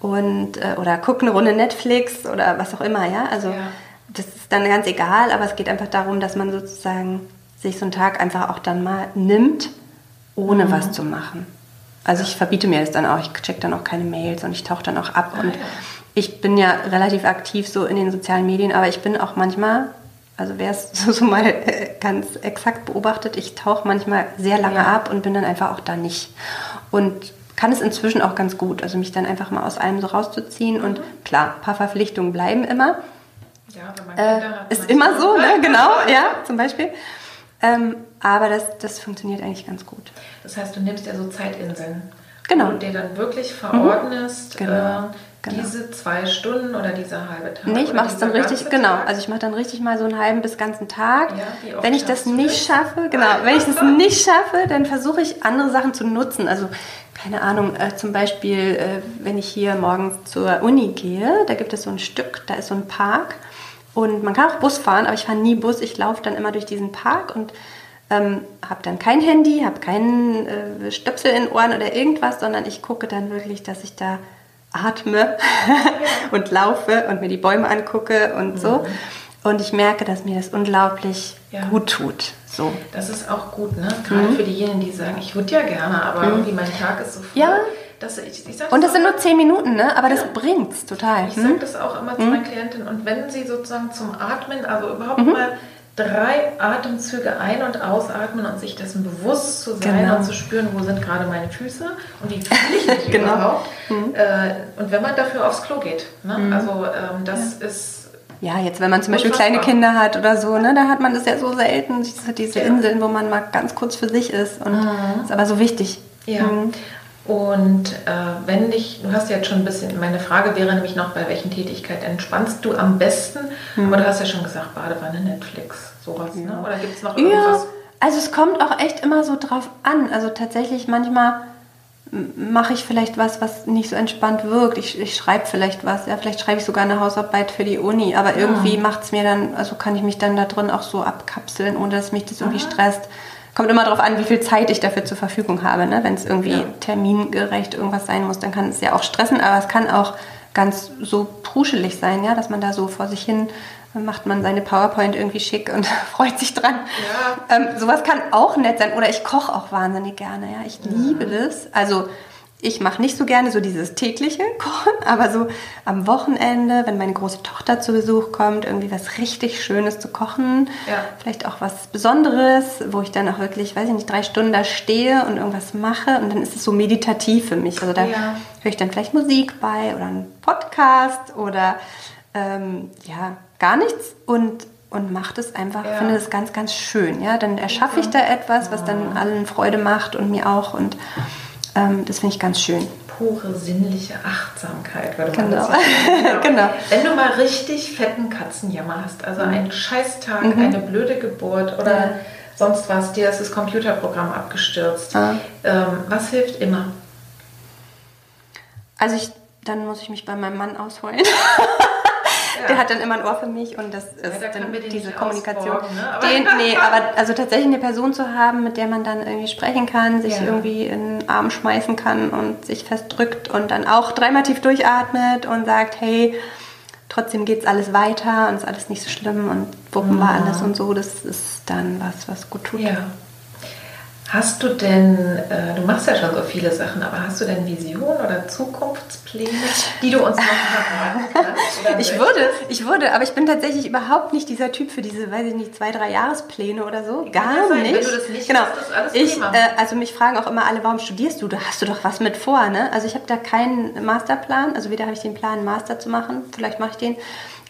und äh, oder guck eine Runde Netflix oder was auch immer, ja. Also Ja. das ist dann ganz egal, aber es geht einfach darum, dass man sozusagen sich so einen Tag einfach auch dann mal nimmt, ohne Mhm. was zu machen. Also ich verbiete mir das dann auch, ich check dann auch keine Mails und ich tauche dann auch ab. Ah, und. Ich bin ja relativ aktiv so in den sozialen Medien, aber ich bin auch manchmal, also wer es so, so mal äh, ganz exakt beobachtet, ich tauche manchmal sehr lange Ja. ab und bin dann einfach auch da nicht. Und kann es inzwischen auch ganz gut, also mich dann einfach mal aus allem so rauszuziehen. Und klar, ein paar Verpflichtungen bleiben immer. Ja, wenn man Äh, Kinder hat, ist immer so, ne? genau, ja, zum Beispiel. Ähm, aber das, das funktioniert eigentlich ganz gut. Das heißt, du nimmst ja so Zeitinseln. Genau. Du dir dann wirklich verordnest, Genau, äh, genau. diese zwei Stunden oder dieser halbe Tag. Nee, ich mache es dann richtig, genau. Tag. Also ich mache dann richtig mal so einen halben bis ganzen Tag. Ja, wenn ich das nicht schaffe, genau, wenn ich das nicht schaffe, dann versuche ich andere Sachen zu nutzen. Also keine Ahnung, äh, zum Beispiel, äh, wenn ich hier morgens zur Uni gehe, da gibt es so ein Stück, da ist so ein Park und man kann auch Bus fahren, aber ich fahre nie Bus. Ich laufe dann immer durch diesen Park und ähm, habe dann kein Handy, habe keinen äh, Stöpsel in den Ohren oder irgendwas, sondern ich gucke dann wirklich, dass ich da atme und laufe und mir die Bäume angucke und so. Und ich merke, dass mir das unglaublich Ja. gut tut. So. Das ist auch gut, ne? Gerade für diejenigen, die sagen, ich würde ja gerne, aber irgendwie mein Tag ist so voll. Ja. Dass ich, ich Und das sind nur zehn Minuten, ne? Aber das Ja. bringt's total. Ich Hm? sage das auch immer zu meinen Klientinnen. Und wenn sie sozusagen zum Atmen, also überhaupt mal drei Atemzüge ein- und ausatmen und sich dessen bewusst zu sein Genau. und zu spüren, wo sind gerade meine Füße und wie fühle ich mich Genau. überhaupt. Äh, und wenn man dafür aufs Klo geht. Ne? Also ähm, das ist Ja, jetzt wenn man zum Beispiel kleine Kinder hat oder so, ne, da hat man das ja so selten, diese, diese Ja. Inseln, wo man mal ganz kurz für sich ist. Und das ist aber so wichtig. Ja. Mhm. Und äh, wenn dich, du hast ja jetzt schon ein bisschen, meine Frage wäre nämlich noch, bei welchen Tätigkeit entspannst du am besten? Mhm. Aber du hast ja schon gesagt, Badewanne, Netflix, sowas. Ne? Oder gibt es noch Ja, irgendwas? also es kommt auch echt immer so drauf an. Also tatsächlich manchmal mache ich vielleicht was, was nicht so entspannt wirkt. Ich, ich schreibe vielleicht was, ja, vielleicht schreibe ich sogar eine Hausarbeit für die Uni, aber irgendwie macht es mir dann, also kann ich mich dann da drin auch so abkapseln, ohne dass mich das irgendwie stresst. Kommt immer darauf an, wie viel Zeit ich dafür zur Verfügung habe. Ne? Wenn es irgendwie Ja. termingerecht irgendwas sein muss, dann kann es ja auch stressen, aber es kann auch ganz so pruschelig sein, ja, dass man da so vor sich hin dann macht man seine PowerPoint irgendwie schick und freut sich dran. Ja. Ähm, sowas kann auch nett sein. Oder ich koche auch wahnsinnig gerne. Ja, ich liebe das. Also ich mache nicht so gerne so dieses tägliche Kochen, aber so am Wochenende, wenn meine große Tochter zu Besuch kommt, irgendwie was richtig Schönes zu kochen. Ja. Vielleicht auch was Besonderes, wo ich dann auch wirklich, weiß ich nicht, drei Stunden da stehe und irgendwas mache. Und dann ist es so meditativ für mich. Also da Ja. höre ich dann vielleicht Musik bei oder einen Podcast oder ähm, ja, gar nichts und, und mache das einfach, Ja. finde das ganz, ganz schön. Ja? Dann erschaffe ich da etwas, was dann allen Freude macht und mir auch und ähm, das finde ich ganz schön. Pure sinnliche Achtsamkeit, würde man Genau. das sagen. Genau. Wenn du mal richtig fetten Katzenjammer hast, also einen Scheißtag, eine blöde Geburt oder Mhm. Ja. sonst was, dir ist das Computerprogramm abgestürzt. Ah. Ähm, was hilft immer? Also ich, dann muss ich mich bei meinem Mann ausheulen. Der hat dann immer ein Ohr für mich und das ist können dann diese Kommunikation. ne? Aber- Den, nee, aber also tatsächlich eine Person zu haben, mit der man dann irgendwie sprechen kann, sich Ja. irgendwie in den Arm schmeißen kann und sich festdrückt und dann auch dreimal tief durchatmet und sagt, hey, trotzdem geht's alles weiter und ist alles nicht so schlimm und wuppen wir alles und so. Das ist dann was, was gut tut. Ja. Hast du denn, äh, du machst ja schon so viele Sachen, aber hast du denn Visionen oder Zukunftspläne, die du uns noch verraten kannst? Ich würde, ich würde, aber ich bin tatsächlich überhaupt nicht dieser Typ für diese, weiß ich nicht, zwei, drei Jahrespläne oder so. Gar sein, nicht. wenn du das nicht genau. hast, ist alles ich, äh, also mich fragen auch immer alle, warum studierst du? Da hast du doch was mit vor, ne? Also ich habe da keinen Masterplan. Also weder habe ich den Plan, einen Master zu machen, vielleicht mache ich den.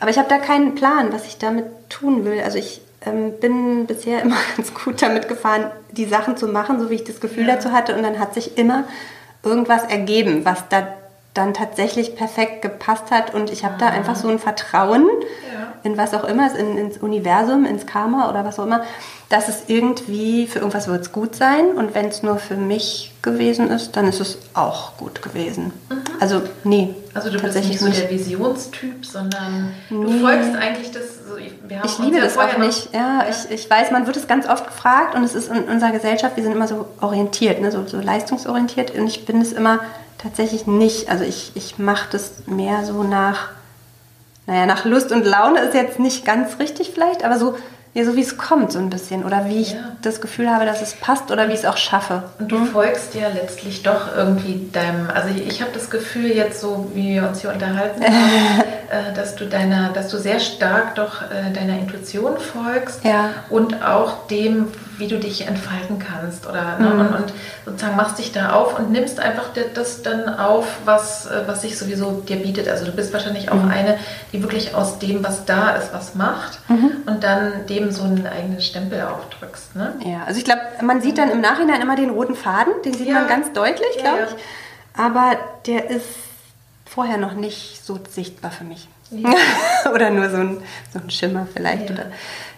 Aber ich habe da keinen Plan, was ich damit tun will. Also ich ähm, bin bisher immer ganz gut damit gefahren, die Sachen zu machen, so wie ich das Gefühl Ja. dazu hatte. Und dann hat sich immer irgendwas ergeben, was da dann tatsächlich perfekt gepasst hat. Und ich habe da einfach so ein Vertrauen Ja. in was auch immer, in, ins Universum, ins Karma oder was auch immer, dass es irgendwie, für irgendwas wird es gut sein. Und wenn es nur für mich gewesen ist, dann ist es auch gut gewesen. Also, nee, also du bist nicht so der Visionstyp, sondern nee. du folgst eigentlich das. So, ich liebe ja das auch nicht. Ja, ja, Ich, ich weiß, man wird es ganz oft gefragt und es ist in unserer Gesellschaft, wir sind immer so orientiert, ne, so, so leistungsorientiert und ich bin es immer tatsächlich nicht. Also ich, ich mache das mehr so nach, naja, nach Lust und Laune ist jetzt nicht ganz richtig vielleicht, aber so ja, so wie es kommt, so ein bisschen. Oder wie ich ja. das Gefühl habe, dass es passt oder wie ich es auch schaffe. Und du mhm. folgst ja letztlich doch irgendwie deinem, also ich, ich habe das Gefühl jetzt so, wie wir uns hier unterhalten, äh, dass du deiner, dass du sehr stark doch äh, deiner Intuition folgst ja. und auch dem, wie du dich entfalten kannst. Oder, ne? mhm. und, und, sozusagen machst dich da auf und nimmst einfach das dann auf, was, äh, was sich sowieso dir bietet. Also du bist wahrscheinlich auch mhm. eine, die wirklich aus dem, was da ist, was macht mhm. und dann dem so einen eigenen Stempel aufdrückst. Ne? Ja, also ich glaube, man sieht dann im Nachhinein immer den roten Faden, den sieht ja. man ganz deutlich, glaube ja, ja. ich. Aber der ist vorher noch nicht so sichtbar für mich. Ja. oder nur so ein, so ein Schimmer vielleicht. Ja. Oder,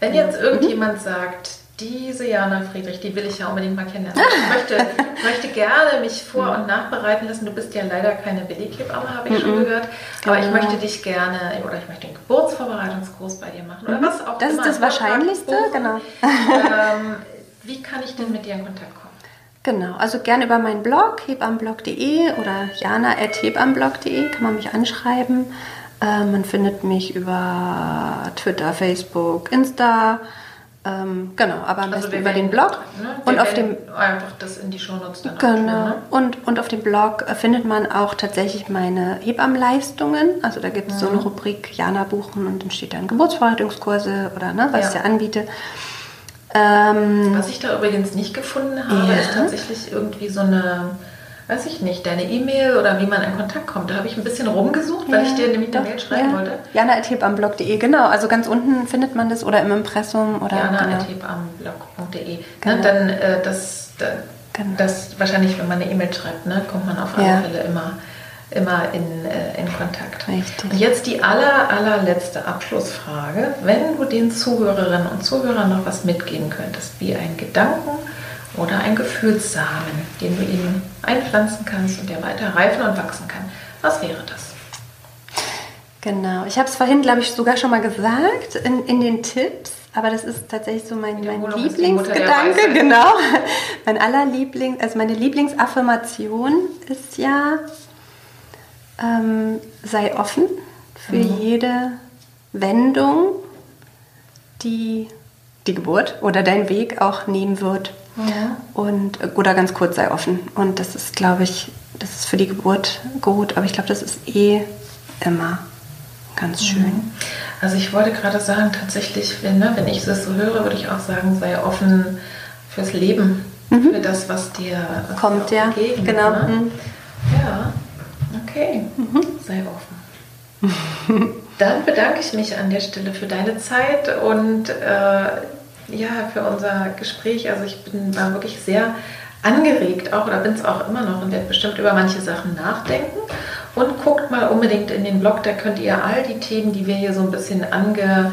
Wenn jetzt irgendjemand mhm. sagt, diese Jana Friedrich, die will ich ja unbedingt mal kennenlernen. Ich möchte, möchte gerne mich vor- und nachbereiten lassen. Du bist ja leider keine Beleghebamme, habe ich schon mhm. gehört. Aber ich genau. möchte dich gerne, oder ich möchte den Geburtsvorbereitungskurs bei dir machen. Oder mhm. was auch das immer. Ist das Wahrscheinlichste, genau. Ähm, wie kann ich denn mit dir in Kontakt kommen? Genau, also gerne über meinen Blog, hebamblog.de oder jana.hebamblog.de kann man mich anschreiben. Äh, man findet mich über Twitter, Facebook, Insta. Ähm, genau, aber am also besten über den Blog. Ne? Und auf dem einfach das in die Shownotes dann Genau. ne? und, und auf dem Blog äh, findet man auch tatsächlich meine Hebammenleistungen. Also da gibt es mhm. so eine mhm. Rubrik Jana buchen und dann steht dann Geburtsvorbereitungskurse oder ne, was ja. ich da anbiete. Ähm, was ich da übrigens nicht gefunden habe, ja. ist tatsächlich irgendwie so eine weiß ich nicht, deine E-Mail oder wie man in Kontakt kommt. Da habe ich ein bisschen rumgesucht, weil ja, ich dir nämlich eine Mail schreiben ja. wollte. Jana.hebamblog.de, genau. Also ganz unten findet man das oder im Impressum oder. Jana.hebamblog.de. Genau. Ne, dann äh, das, da, genau. das wahrscheinlich, wenn man eine E-Mail schreibt, ne, kommt man auf alle ja. Fälle immer immer in, äh, in Kontakt. Richtig. Und jetzt die aller, allerletzte Abschlussfrage. Wenn du den Zuhörerinnen und Zuhörern noch was mitgeben könntest, wie ein Gedanken oder ein Gefühlssamen, den du ihm einpflanzen kannst und der weiter reifen und wachsen kann. Was wäre das? Genau, ich habe es vorhin, glaube ich, sogar schon mal gesagt in, in den Tipps, aber das ist tatsächlich so mein, mein Lieblingsgedanke, genau. Mein allerliebling, also meine Lieblingsaffirmation ist ja, ähm, sei offen für mhm. jede Wendung, die die Geburt oder dein Weg auch nehmen wird. Ja. Und, oder ganz kurz sei offen. Und das ist, glaube ich, das ist für die Geburt gut, aber ich glaube, das ist eh immer ganz mhm. schön. Also ich wollte gerade sagen, tatsächlich, wenn, ne, wenn ich das so höre, würde ich auch sagen, sei offen fürs Leben, mhm. für das, was dir was kommt, dir ja, begegnet, genau. Ne? Mhm. Ja, okay, mhm. sei offen. Dann bedanke ich mich an der Stelle für deine Zeit und äh, ja, für unser Gespräch. Also ich bin, war wirklich sehr angeregt auch oder bin es auch immer noch und werde bestimmt über manche Sachen nachdenken. Und guckt mal unbedingt in den Blog, da könnt ihr all die Themen, die wir hier so ein bisschen ange,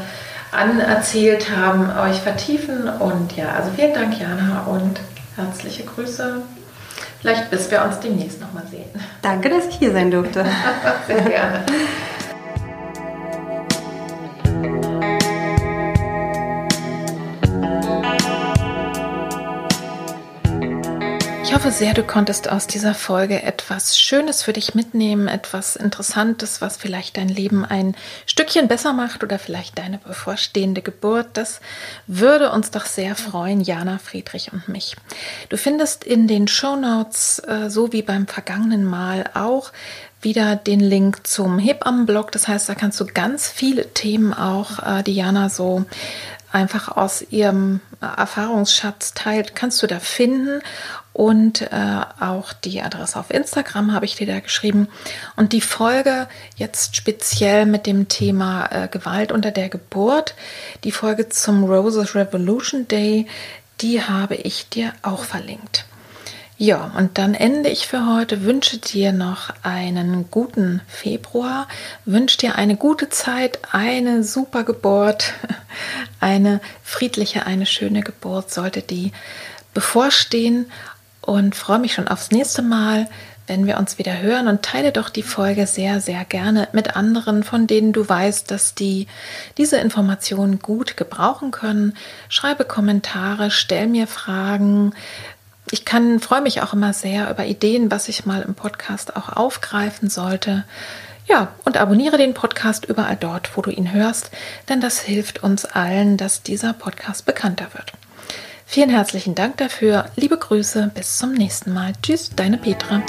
anerzählt haben, euch vertiefen. Und ja, also vielen Dank, Jana, und herzliche Grüße. Vielleicht bis wir uns demnächst nochmal sehen. Danke, dass ich hier sein durfte. Sehr gerne. Ich hoffe sehr, du konntest aus dieser Folge etwas Schönes für dich mitnehmen, etwas Interessantes, was vielleicht dein Leben ein Stückchen besser macht oder vielleicht deine bevorstehende Geburt. Das würde uns doch sehr freuen, Jana, Friedrich und mich. Du findest in den Show Notes, äh, so wie beim vergangenen Mal auch, wieder den Link zum Hebammenblog. Das heißt, da kannst du ganz viele Themen auch, äh, die Jana so einfach aus ihrem Erfahrungsschatz teilt, kannst du da finden und äh, auch die Adresse auf Instagram habe ich dir da geschrieben. Und die Folge jetzt speziell mit dem Thema äh, Gewalt unter der Geburt, die Folge zum Roses Revolution Day, die habe ich dir auch verlinkt. Ja, und dann ende ich für heute, wünsche dir noch einen guten Februar, wünsche dir eine gute Zeit, eine super Geburt, eine friedliche, eine schöne Geburt sollte die bevorstehen und freue mich schon aufs nächste Mal, wenn wir uns wieder hören und teile doch die Folge sehr, sehr gerne mit anderen, von denen du weißt, dass die diese Informationen gut gebrauchen können. Schreibe Kommentare, stell mir Fragen. Ich kann, freue mich auch immer sehr über Ideen, was ich mal im Podcast auch aufgreifen sollte. Ja, und abonniere den Podcast überall dort, wo du ihn hörst, denn das hilft uns allen, dass dieser Podcast bekannter wird. Vielen herzlichen Dank dafür. Liebe Grüße, bis zum nächsten Mal. Tschüss, deine Petra.